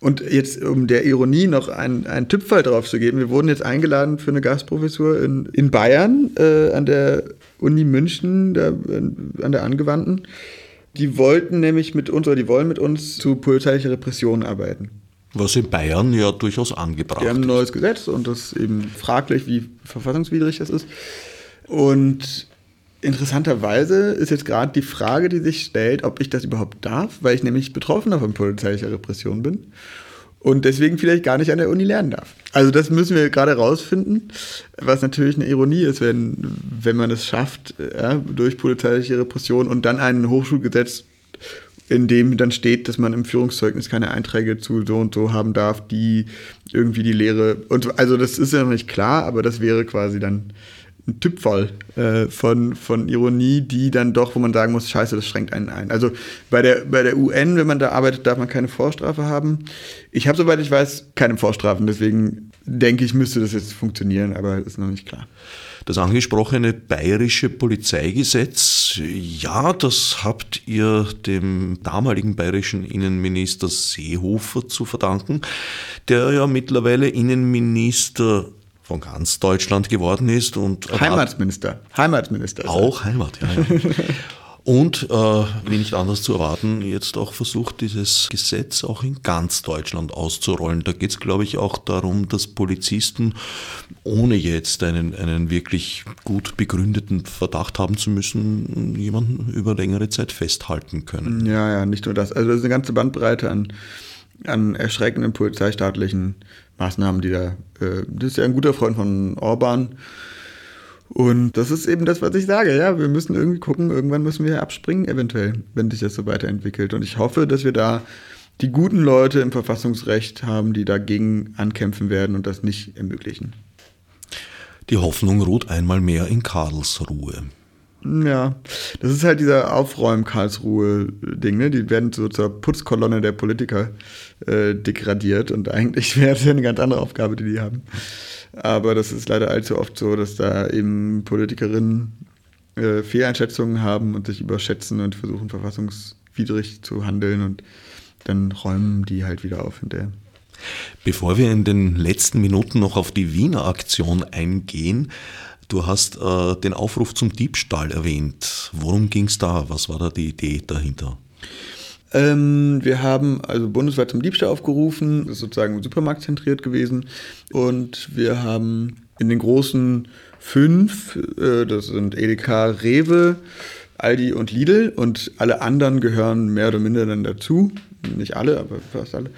und jetzt, um der Ironie noch einen, einen Tippfall drauf zu geben, wir wurden jetzt eingeladen für eine Gastprofessur in, in Bayern äh, an der Uni München, da, an der Angewandten. Die wollten nämlich mit uns, oder die wollen mit uns zu polizeilicher Repression arbeiten. Was in Bayern ja durchaus angebracht ist. Die haben ein neues Gesetz und das ist eben fraglich, wie verfassungswidrig das ist. Und interessanterweise ist jetzt gerade die Frage, die sich stellt, ob ich das überhaupt darf, weil ich nämlich Betroffener von polizeilicher Repression bin und deswegen vielleicht gar nicht an der Uni lernen darf. Also das müssen wir gerade rausfinden, was natürlich eine Ironie ist, wenn, wenn man es schafft, ja, durch polizeiliche Repression und dann ein Hochschulgesetz, in dem dann steht, dass man im Führungszeugnis keine Einträge zu so und so haben darf, die irgendwie die Lehre und also das ist ja noch nicht klar, aber das wäre quasi dann ein Typfall äh, von, von Ironie, die dann doch, wo man sagen muss, scheiße, das schränkt einen ein. Also bei der, bei der UN, wenn man da arbeitet, darf man keine Vorstrafe haben. Ich habe, soweit ich weiß, keine Vorstrafen, deswegen denke ich, müsste das jetzt funktionieren, aber ist noch nicht klar. Das angesprochene bayerische Polizeigesetz, ja, das habt ihr dem damaligen bayerischen Innenminister Seehofer zu verdanken, der ja mittlerweile Innenminister von ganz Deutschland geworden ist. Und Heimatsminister. Heimatsminister. Auch Heimat, ja. ja. Und, äh, wie nicht anders zu erwarten, jetzt auch versucht, dieses Gesetz auch in ganz Deutschland auszurollen. Da geht es, glaube ich, auch darum, dass Polizisten, ohne jetzt einen, einen wirklich gut begründeten Verdacht haben zu müssen, jemanden über längere Zeit festhalten können. Ja, ja, nicht nur das. Also das ist eine ganze Bandbreite an, an erschreckenden polizeistaatlichen Maßnahmen, die da, äh, das ist ja ein guter Freund von Orban. Und das ist eben das, was ich sage. Ja, wir müssen irgendwie gucken, irgendwann müssen wir abspringen, eventuell, wenn sich das so weiterentwickelt. Und ich hoffe, dass wir da die guten Leute im Verfassungsrecht haben, die dagegen ankämpfen werden und das nicht ermöglichen. Die Hoffnung ruht einmal mehr in Karlsruhe. Ja, das ist halt dieser Aufräum-Karlsruhe-Ding, ne? Die werden so zur Putzkolonne der Politiker äh, degradiert und eigentlich wäre es ja eine ganz andere Aufgabe, die die haben. Aber das ist leider allzu oft so, dass da eben Politikerinnen äh, Fehleinschätzungen haben und sich überschätzen und versuchen verfassungswidrig zu handeln und dann räumen die halt wieder auf hinterher. Bevor wir in den letzten Minuten noch auf die Wiener Aktion eingehen, Du hast äh, den Aufruf zum Diebstahl erwähnt. Worum ging es da? Was war da die Idee dahinter? Ähm, wir haben also bundesweit zum Diebstahl aufgerufen, das ist sozusagen supermarktzentriert gewesen. Und wir haben in den großen fünf, äh, das sind Edeka, Rewe, Aldi und Lidl und alle anderen gehören mehr oder minder dann dazu. Nicht alle, aber fast alle.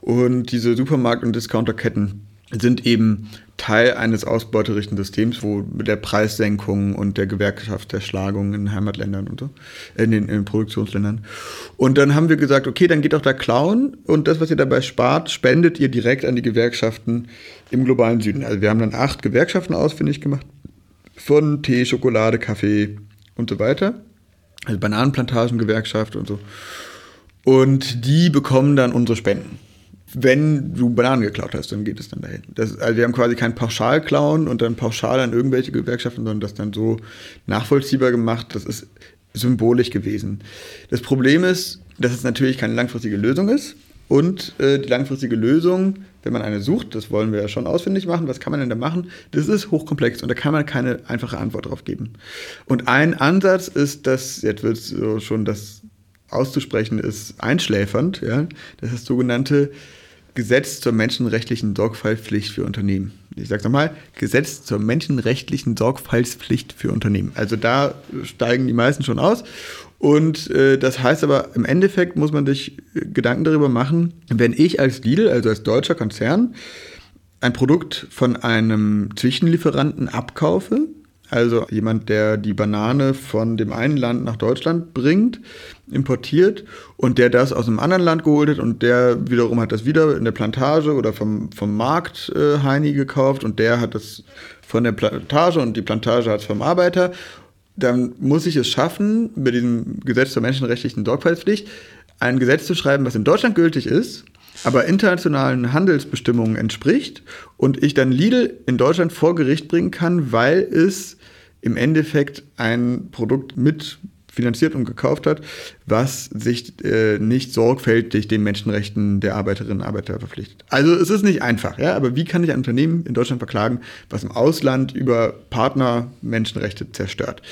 Und diese Supermarkt- und Discounterketten sind eben Teil eines ausbeuterichten Systems, wo mit der Preissenkung und der Gewerkschaftserschlagung in Heimatländern und so, in den, in den Produktionsländern. Und dann haben wir gesagt, okay, dann geht doch da klauen und das, was ihr dabei spart, spendet ihr direkt an die Gewerkschaften im globalen Süden. Also wir haben dann acht Gewerkschaften ausfindig gemacht, von Tee, Schokolade, Kaffee und so weiter. Also Bananenplantagengewerkschaft und so. Und die bekommen dann unsere Spenden wenn du Bananen geklaut hast, dann geht es dann dahin. Das, also wir haben quasi kein Pauschalklauen und dann pauschal an irgendwelche Gewerkschaften, sondern das dann so nachvollziehbar gemacht. Das ist symbolisch gewesen. Das Problem ist, dass es natürlich keine langfristige Lösung ist. Und äh, die langfristige Lösung, wenn man eine sucht, das wollen wir ja schon ausfindig machen, was kann man denn da machen? Das ist hochkomplex und da kann man keine einfache Antwort drauf geben. Und ein Ansatz ist, dass, jetzt wird so schon das auszusprechen, ist einschläfernd, ja, das ist das sogenannte Gesetz zur menschenrechtlichen Sorgfaltspflicht für Unternehmen. Ich sage nochmal, Gesetz zur menschenrechtlichen Sorgfaltspflicht für Unternehmen. Also da steigen die meisten schon aus. Und äh, das heißt aber, im Endeffekt muss man sich Gedanken darüber machen, wenn ich als Lidl, also als deutscher Konzern, ein Produkt von einem Zwischenlieferanten abkaufe, also jemand, der die Banane von dem einen Land nach Deutschland bringt, importiert und der das aus einem anderen Land geholt hat und der wiederum hat das wieder in der Plantage oder vom, vom Markt äh, Heini gekauft und der hat das von der Plantage und die Plantage hat es vom Arbeiter. Dann muss ich es schaffen, mit diesem Gesetz zur menschenrechtlichen Sorgfaltspflicht ein Gesetz zu schreiben, was in Deutschland gültig ist, aber internationalen Handelsbestimmungen entspricht und ich dann Lidl in Deutschland vor Gericht bringen kann, weil es im Endeffekt ein Produkt mit finanziert und gekauft hat, was sich äh, nicht sorgfältig den Menschenrechten der Arbeiterinnen und Arbeiter verpflichtet. Also es ist nicht einfach, ja, aber wie kann ich ein Unternehmen in Deutschland verklagen, was im Ausland über Partner Menschenrechte zerstört?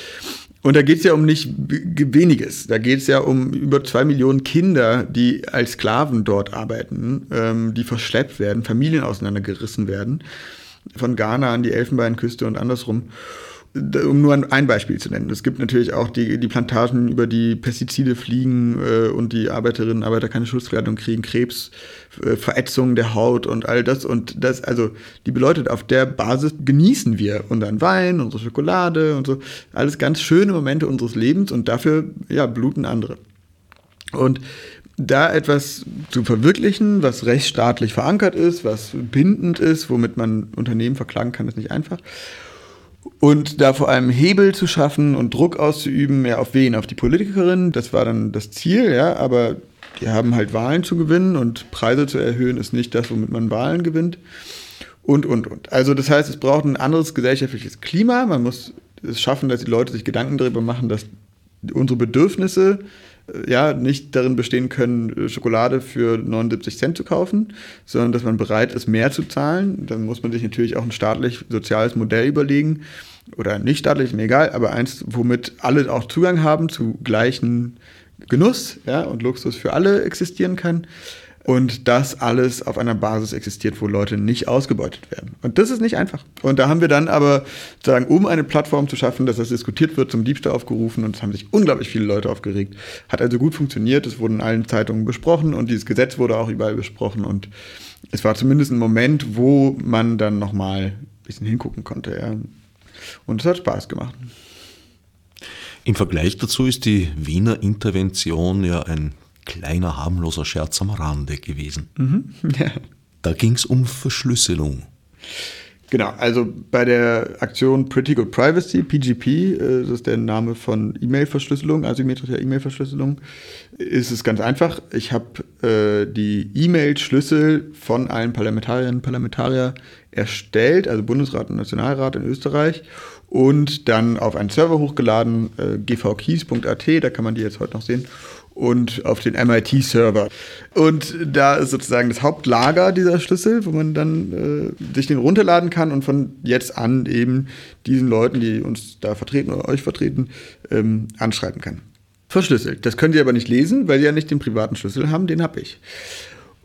Und da geht es ja um nicht weniges. Da geht es ja um über zwei Millionen Kinder, die als Sklaven dort arbeiten, ähm, die verschleppt werden, Familien auseinandergerissen werden, von Ghana an die Elfenbeinküste und andersrum. Um nur ein Beispiel zu nennen. Es gibt natürlich auch die, die Plantagen, über die Pestizide fliegen äh, und die Arbeiterinnen und Arbeiter keine Schutzkleidung kriegen, Krebs, äh, Verätzung der Haut und all das. Und das, also, die bedeutet, auf der Basis genießen wir unseren Wein, unsere Schokolade und so. Alles ganz schöne Momente unseres Lebens und dafür, ja, bluten andere. Und da etwas zu verwirklichen, was rechtsstaatlich verankert ist, was bindend ist, womit man Unternehmen verklagen kann, ist nicht einfach. Und da vor allem Hebel zu schaffen und Druck auszuüben, ja, auf wen? Auf die Politikerinnen, das war dann das Ziel, ja, aber die haben halt Wahlen zu gewinnen und Preise zu erhöhen ist nicht das, womit man Wahlen gewinnt. Und, und, und. Also das heißt, es braucht ein anderes gesellschaftliches Klima. Man muss es schaffen, dass die Leute sich Gedanken darüber machen, dass unsere Bedürfnisse ja, nicht darin bestehen können, Schokolade für 79 Cent zu kaufen, sondern dass man bereit ist, mehr zu zahlen. Dann muss man sich natürlich auch ein staatlich-soziales Modell überlegen oder nicht staatlich, mir egal, aber eins, womit alle auch Zugang haben zu gleichen Genuss ja, und Luxus für alle existieren kann und das alles auf einer Basis existiert, wo Leute nicht ausgebeutet werden. Und das ist nicht einfach. Und da haben wir dann aber sagen, um eine Plattform zu schaffen, dass das diskutiert wird, zum Diebstahl aufgerufen und es haben sich unglaublich viele Leute aufgeregt. Hat also gut funktioniert, es wurde in allen Zeitungen besprochen und dieses Gesetz wurde auch überall besprochen und es war zumindest ein Moment, wo man dann nochmal ein bisschen hingucken konnte. Ja. Und es hat Spaß gemacht. Im Vergleich dazu ist die Wiener Intervention ja ein kleiner harmloser Scherz am Rande gewesen. Mhm, ja. Da ging es um Verschlüsselung. Genau, also bei der Aktion Pretty Good Privacy, PGP, äh, das ist der Name von E-Mail-Verschlüsselung, asymmetrischer E-Mail-Verschlüsselung, ist es ganz einfach. Ich habe äh, die E-Mail-Schlüssel von allen Parlamentarierinnen und Parlamentariern erstellt, also Bundesrat und Nationalrat in Österreich, und dann auf einen Server hochgeladen, äh, gvkeys.at, da kann man die jetzt heute noch sehen und auf den MIT-Server. Und da ist sozusagen das Hauptlager dieser Schlüssel, wo man dann äh, sich den runterladen kann und von jetzt an eben diesen Leuten, die uns da vertreten oder euch vertreten, ähm, anschreiben kann. Verschlüsselt. Das können die aber nicht lesen, weil die ja nicht den privaten Schlüssel haben, den habe ich.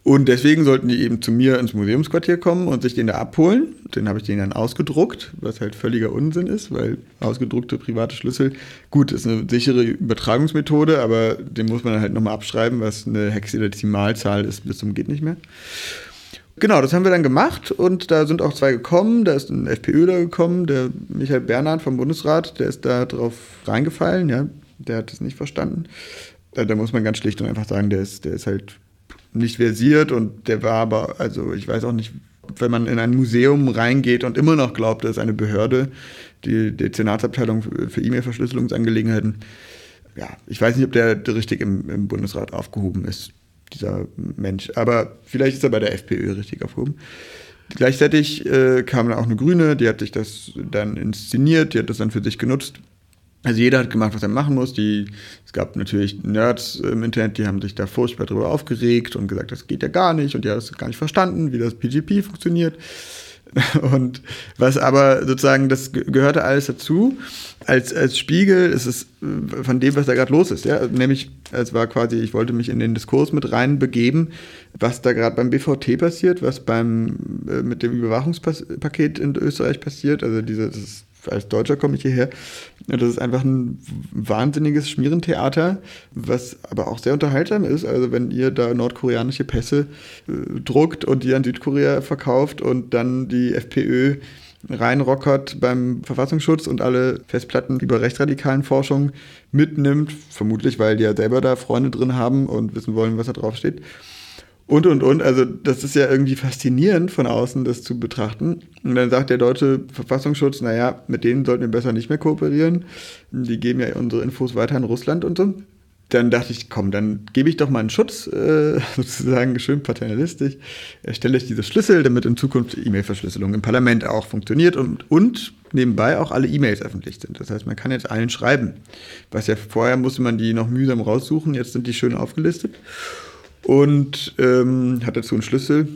Und deswegen sollten die eben zu mir ins Museumsquartier kommen und sich den da abholen. Den habe ich denen dann ausgedruckt, was halt völliger Unsinn ist, weil ausgedruckte private Schlüssel, gut, ist eine sichere Übertragungsmethode, aber den muss man dann halt nochmal abschreiben, was eine Hexadezimalzahl ist, bis zum geht nicht mehr. Genau, das haben wir dann gemacht und da sind auch zwei gekommen. Da ist ein FPÖler gekommen, der Michael Bernhard vom Bundesrat, der ist da drauf reingefallen, ja, der hat es nicht verstanden. Da, da muss man ganz schlicht und einfach sagen, der ist, der ist halt nicht versiert und der war aber, also ich weiß auch nicht, wenn man in ein Museum reingeht und immer noch glaubt, das ist eine Behörde, die Dezernatsabteilung für E-Mail-Verschlüsselungsangelegenheiten, ja, ich weiß nicht, ob der richtig im, im, Bundesrat aufgehoben ist, dieser Mensch. Aber vielleicht ist er bei der FPÖ richtig aufgehoben. Gleichzeitig äh, kam dann auch eine Grüne, die hat sich das dann inszeniert, die hat das dann für sich genutzt. Also jeder hat gemacht, was er machen muss. Die, es gab natürlich Nerds im Internet, die haben sich da furchtbar darüber aufgeregt und gesagt, das geht ja gar nicht und die haben das gar nicht verstanden, wie das PGP funktioniert. Und was aber sozusagen, das gehörte alles dazu. Als, als Spiegel ist es äh, von dem, was da gerade los ist. Ja? Nämlich, es war quasi, ich wollte mich in den Diskurs mit reinbegeben, was da gerade beim BVT passiert, was beim äh, mit dem Überwachungspaket in Österreich passiert. Also dieses als Deutscher komme ich hierher. Das ist einfach ein wahnsinniges Schmierentheater, was aber auch sehr unterhaltsam ist. Also wenn ihr da nordkoreanische Pässe äh, druckt und die an Südkorea verkauft und dann die FPÖ reinrockert beim Verfassungsschutz und alle Festplatten über rechtsradikalen Forschung mitnimmt, vermutlich weil die ja selber da Freunde drin haben und wissen wollen, was da drauf steht und, und, und. Also, das ist ja irgendwie faszinierend von außen, das zu betrachten. Und dann sagt der deutsche Verfassungsschutz, naja, mit denen sollten wir besser nicht mehr kooperieren. Die geben ja unsere Infos weiter an Russland und so. Dann dachte ich, komm, dann gebe ich doch mal einen Schutz, äh, sozusagen schön paternalistisch, erstelle ich diese Schlüssel, damit in Zukunft E-Mail-Verschlüsselung im Parlament auch funktioniert und, und nebenbei auch alle E-Mails öffentlich sind. Das heißt, man kann jetzt allen schreiben. Was ja vorher musste man die noch mühsam raussuchen, jetzt sind die schön aufgelistet und ähm, hat dazu einen Schlüssel.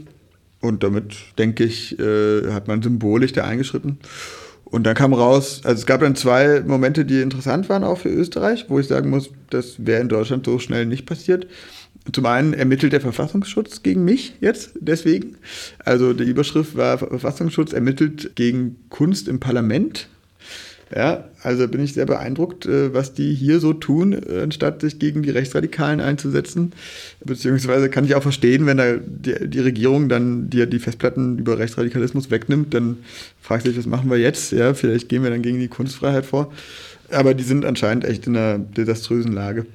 Und damit, denke ich, äh, hat man symbolisch da eingeschritten. Und dann kam raus, also es gab dann zwei Momente, die interessant waren auch für Österreich, wo ich sagen muss, das wäre in Deutschland so schnell nicht passiert. Zum einen ermittelt der Verfassungsschutz gegen mich jetzt deswegen. Also die Überschrift war Verfassungsschutz ermittelt gegen Kunst im Parlament. Ja, also bin ich sehr beeindruckt, äh, was die hier so tun, äh, anstatt sich gegen die Rechtsradikalen einzusetzen. Beziehungsweise kann ich auch verstehen, wenn da die, die Regierung dann die, die Festplatten über Rechtsradikalismus wegnimmt, dann fragt sich, was machen wir jetzt? Ja, vielleicht gehen wir dann gegen die Kunstfreiheit vor. Aber die sind anscheinend echt in einer desaströsen Lage.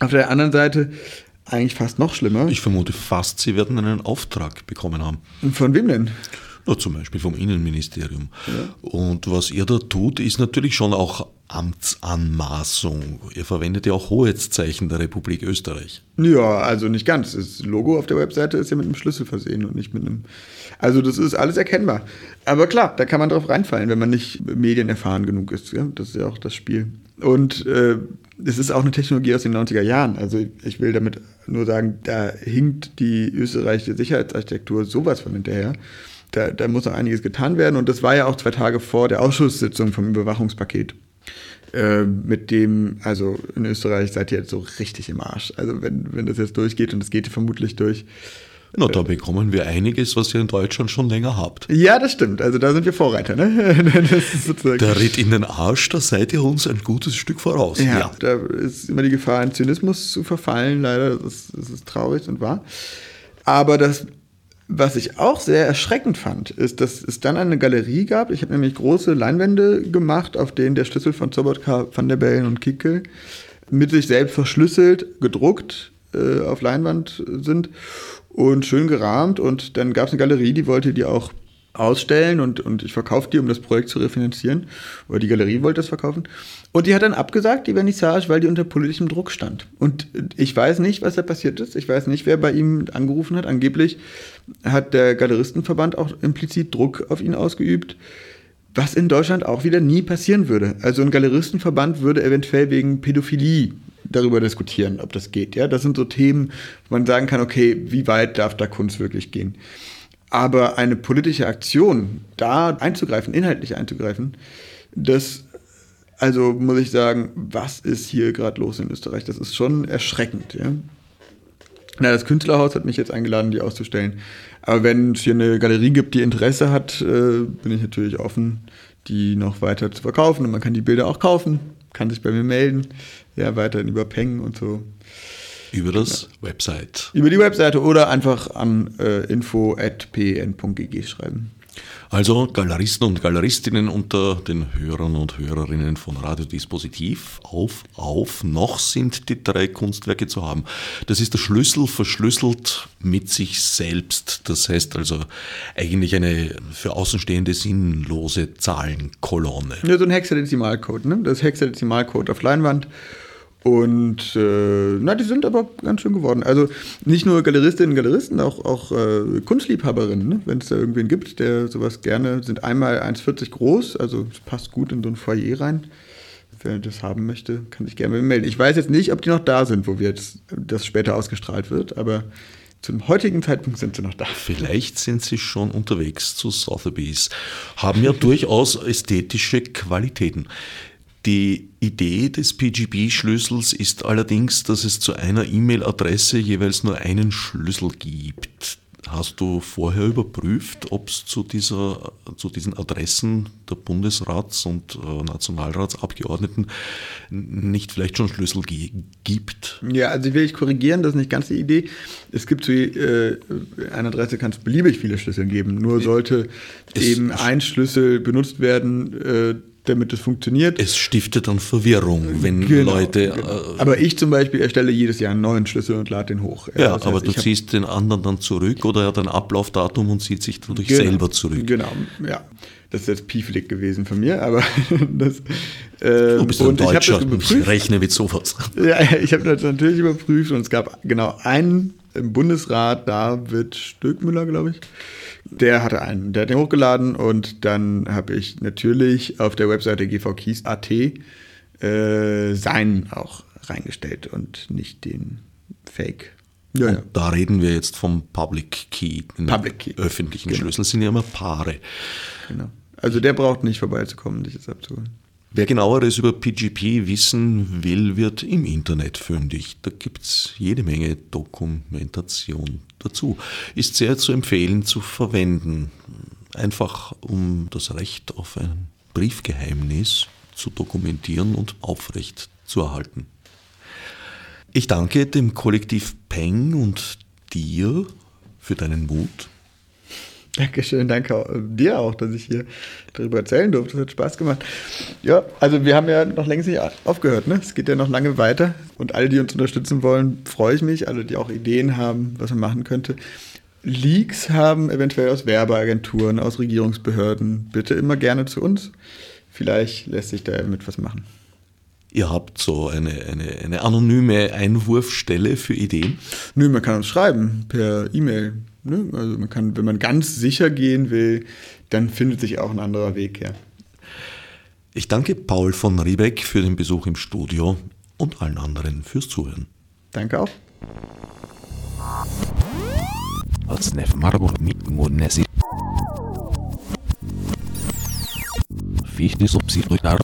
Auf der anderen Seite eigentlich fast noch schlimmer. Ich vermute fast, sie werden einen Auftrag bekommen haben. Von wem denn? Na, zum Beispiel vom Innenministerium. Ja. Und was ihr da tut, ist natürlich schon auch Amtsanmaßung. Ihr verwendet ja auch Hoheitszeichen der Republik Österreich. Ja, also nicht ganz. Das Logo auf der Webseite ist ja mit einem Schlüssel versehen und nicht mit einem. Also das ist alles erkennbar. Aber klar, da kann man drauf reinfallen, wenn man nicht medienerfahren genug ist. Ja? Das ist ja auch das Spiel. Und äh, es ist auch eine Technologie aus den 90er Jahren. Also ich will damit nur sagen, da hinkt die österreichische Sicherheitsarchitektur sowas von hinterher da, da muss noch einiges getan werden. Und das war ja auch zwei Tage vor der Ausschusssitzung vom Überwachungspaket. Äh, mit dem, also in Österreich seid ihr jetzt so richtig im Arsch. Also wenn, wenn das jetzt durchgeht und es geht vermutlich durch. Na, da bekommen wir einiges, was ihr in Deutschland schon länger habt. Ja, das stimmt. Also da sind wir Vorreiter. Ne? Der Ritt in den Arsch, da seid ihr uns ein gutes Stück voraus. Ja, ja. da ist immer die Gefahr, in Zynismus zu verfallen. Leider, das ist, das ist traurig und wahr. Aber das was ich auch sehr erschreckend fand, ist, dass es dann eine Galerie gab. Ich habe nämlich große Leinwände gemacht, auf denen der Schlüssel von Sobotka, Van der Bellen und Kickel mit sich selbst verschlüsselt, gedruckt äh, auf Leinwand sind und schön gerahmt. Und dann gab es eine Galerie, die wollte die auch ausstellen und, und ich verkaufe die, um das Projekt zu refinanzieren. Oder die Galerie wollte das verkaufen. Und die hat dann abgesagt, die Vernissage, weil die unter politischem Druck stand. Und ich weiß nicht, was da passiert ist. Ich weiß nicht, wer bei ihm angerufen hat. Angeblich hat der Galeristenverband auch implizit Druck auf ihn ausgeübt, was in Deutschland auch wieder nie passieren würde. Also ein Galeristenverband würde eventuell wegen Pädophilie darüber diskutieren, ob das geht. Ja, das sind so Themen, wo man sagen kann, okay, wie weit darf da Kunst wirklich gehen? Aber eine politische Aktion, da einzugreifen, inhaltlich einzugreifen, das also muss ich sagen, was ist hier gerade los in Österreich? Das ist schon erschreckend. Ja? Na, das Künstlerhaus hat mich jetzt eingeladen, die auszustellen. Aber wenn es hier eine Galerie gibt, die Interesse hat, äh, bin ich natürlich offen, die noch weiter zu verkaufen. Und man kann die Bilder auch kaufen, kann sich bei mir melden, ja, weiterhin über und so. Über das ja. Website. Über die Webseite oder einfach an äh, info.pn.gg schreiben. Also Galeristen und Galeristinnen unter den Hörern und Hörerinnen von Radiodispositiv, auf, auf, noch sind die drei Kunstwerke zu haben. Das ist der Schlüssel verschlüsselt mit sich selbst. Das heißt also eigentlich eine für Außenstehende sinnlose Zahlenkolonne. Ja, so ein Hexadezimalcode, ne? Das Hexadezimalcode auf Leinwand und äh, na, die sind aber ganz schön geworden. Also nicht nur Galeristinnen und Galeristen, auch, auch äh, Kunstliebhaberinnen, ne? wenn es da irgendwen gibt, der sowas gerne, sind einmal 1,40 groß, also passt gut in so ein Foyer rein. Wer das haben möchte, kann sich gerne melden. Ich weiß jetzt nicht, ob die noch da sind, wo wir jetzt, das später ausgestrahlt wird, aber zum heutigen Zeitpunkt sind sie noch da. Vielleicht sind sie schon unterwegs zu Sotheby's. Haben ja durchaus ästhetische Qualitäten. Die Idee des PGP-Schlüssels ist allerdings, dass es zu einer E-Mail-Adresse jeweils nur einen Schlüssel gibt. Hast du vorher überprüft, ob es zu, zu diesen Adressen der Bundesrats- und äh, Nationalratsabgeordneten nicht vielleicht schon Schlüssel gibt? Ja, also will ich korrigieren, das ist nicht ganz die Idee. Es gibt zu äh, einer Adresse kann es beliebig viele Schlüssel geben. Nur sollte es eben ein Schlüssel benutzt werden, äh, damit es funktioniert. Es stiftet dann Verwirrung, wenn genau, Leute. Genau. Äh, aber ich zum Beispiel erstelle jedes Jahr einen neuen Schlüssel und lade den hoch. Ja, das aber heißt, du ziehst den anderen dann zurück oder er hat ein Ablaufdatum und zieht sich dadurch genau, selber zurück. Genau, ja. Das ist jetzt piefelig gewesen von mir, aber das. Äh, du bist ein Deutscher, ich, ich rechne mit sowas. Ja, ich habe das natürlich überprüft und es gab genau einen im Bundesrat, David Stöckmüller, glaube ich der hatte einen, der hat den hochgeladen und dann habe ich natürlich auf der Webseite gvkeys.at äh, seinen auch reingestellt und nicht den Fake. Ja, ja. da reden wir jetzt vom Public Key. Public Key. Öffentlichen genau. Schlüssel sind ja immer Paare. Genau. Also der braucht nicht vorbeizukommen, dich jetzt abzuholen. Wer genaueres über PGP wissen will, wird im Internet fündig. Da gibt es jede Menge Dokumentation dazu. Ist sehr zu empfehlen zu verwenden. Einfach um das Recht auf ein Briefgeheimnis zu dokumentieren und aufrecht zu erhalten. Ich danke dem Kollektiv Peng und dir für deinen Mut. Dankeschön, danke auch, dir auch, dass ich hier darüber erzählen durfte. Das hat Spaß gemacht. Ja, also wir haben ja noch längst nicht aufgehört, ne? Es geht ja noch lange weiter. Und alle, die uns unterstützen wollen, freue ich mich. Alle, die auch Ideen haben, was man machen könnte. Leaks haben, eventuell aus Werbeagenturen, aus Regierungsbehörden, bitte immer gerne zu uns. Vielleicht lässt sich da mit was machen. Ihr habt so eine, eine, eine anonyme Einwurfstelle für Ideen? Nö, man kann uns schreiben per E-Mail. Ne? Also man kann, wenn man ganz sicher gehen will, dann findet sich auch ein anderer Weg her. Ich danke Paul von Riebeck für den Besuch im Studio und allen anderen fürs Zuhören. Danke auch. Mit Monesi. Fichtes Obsidruitar.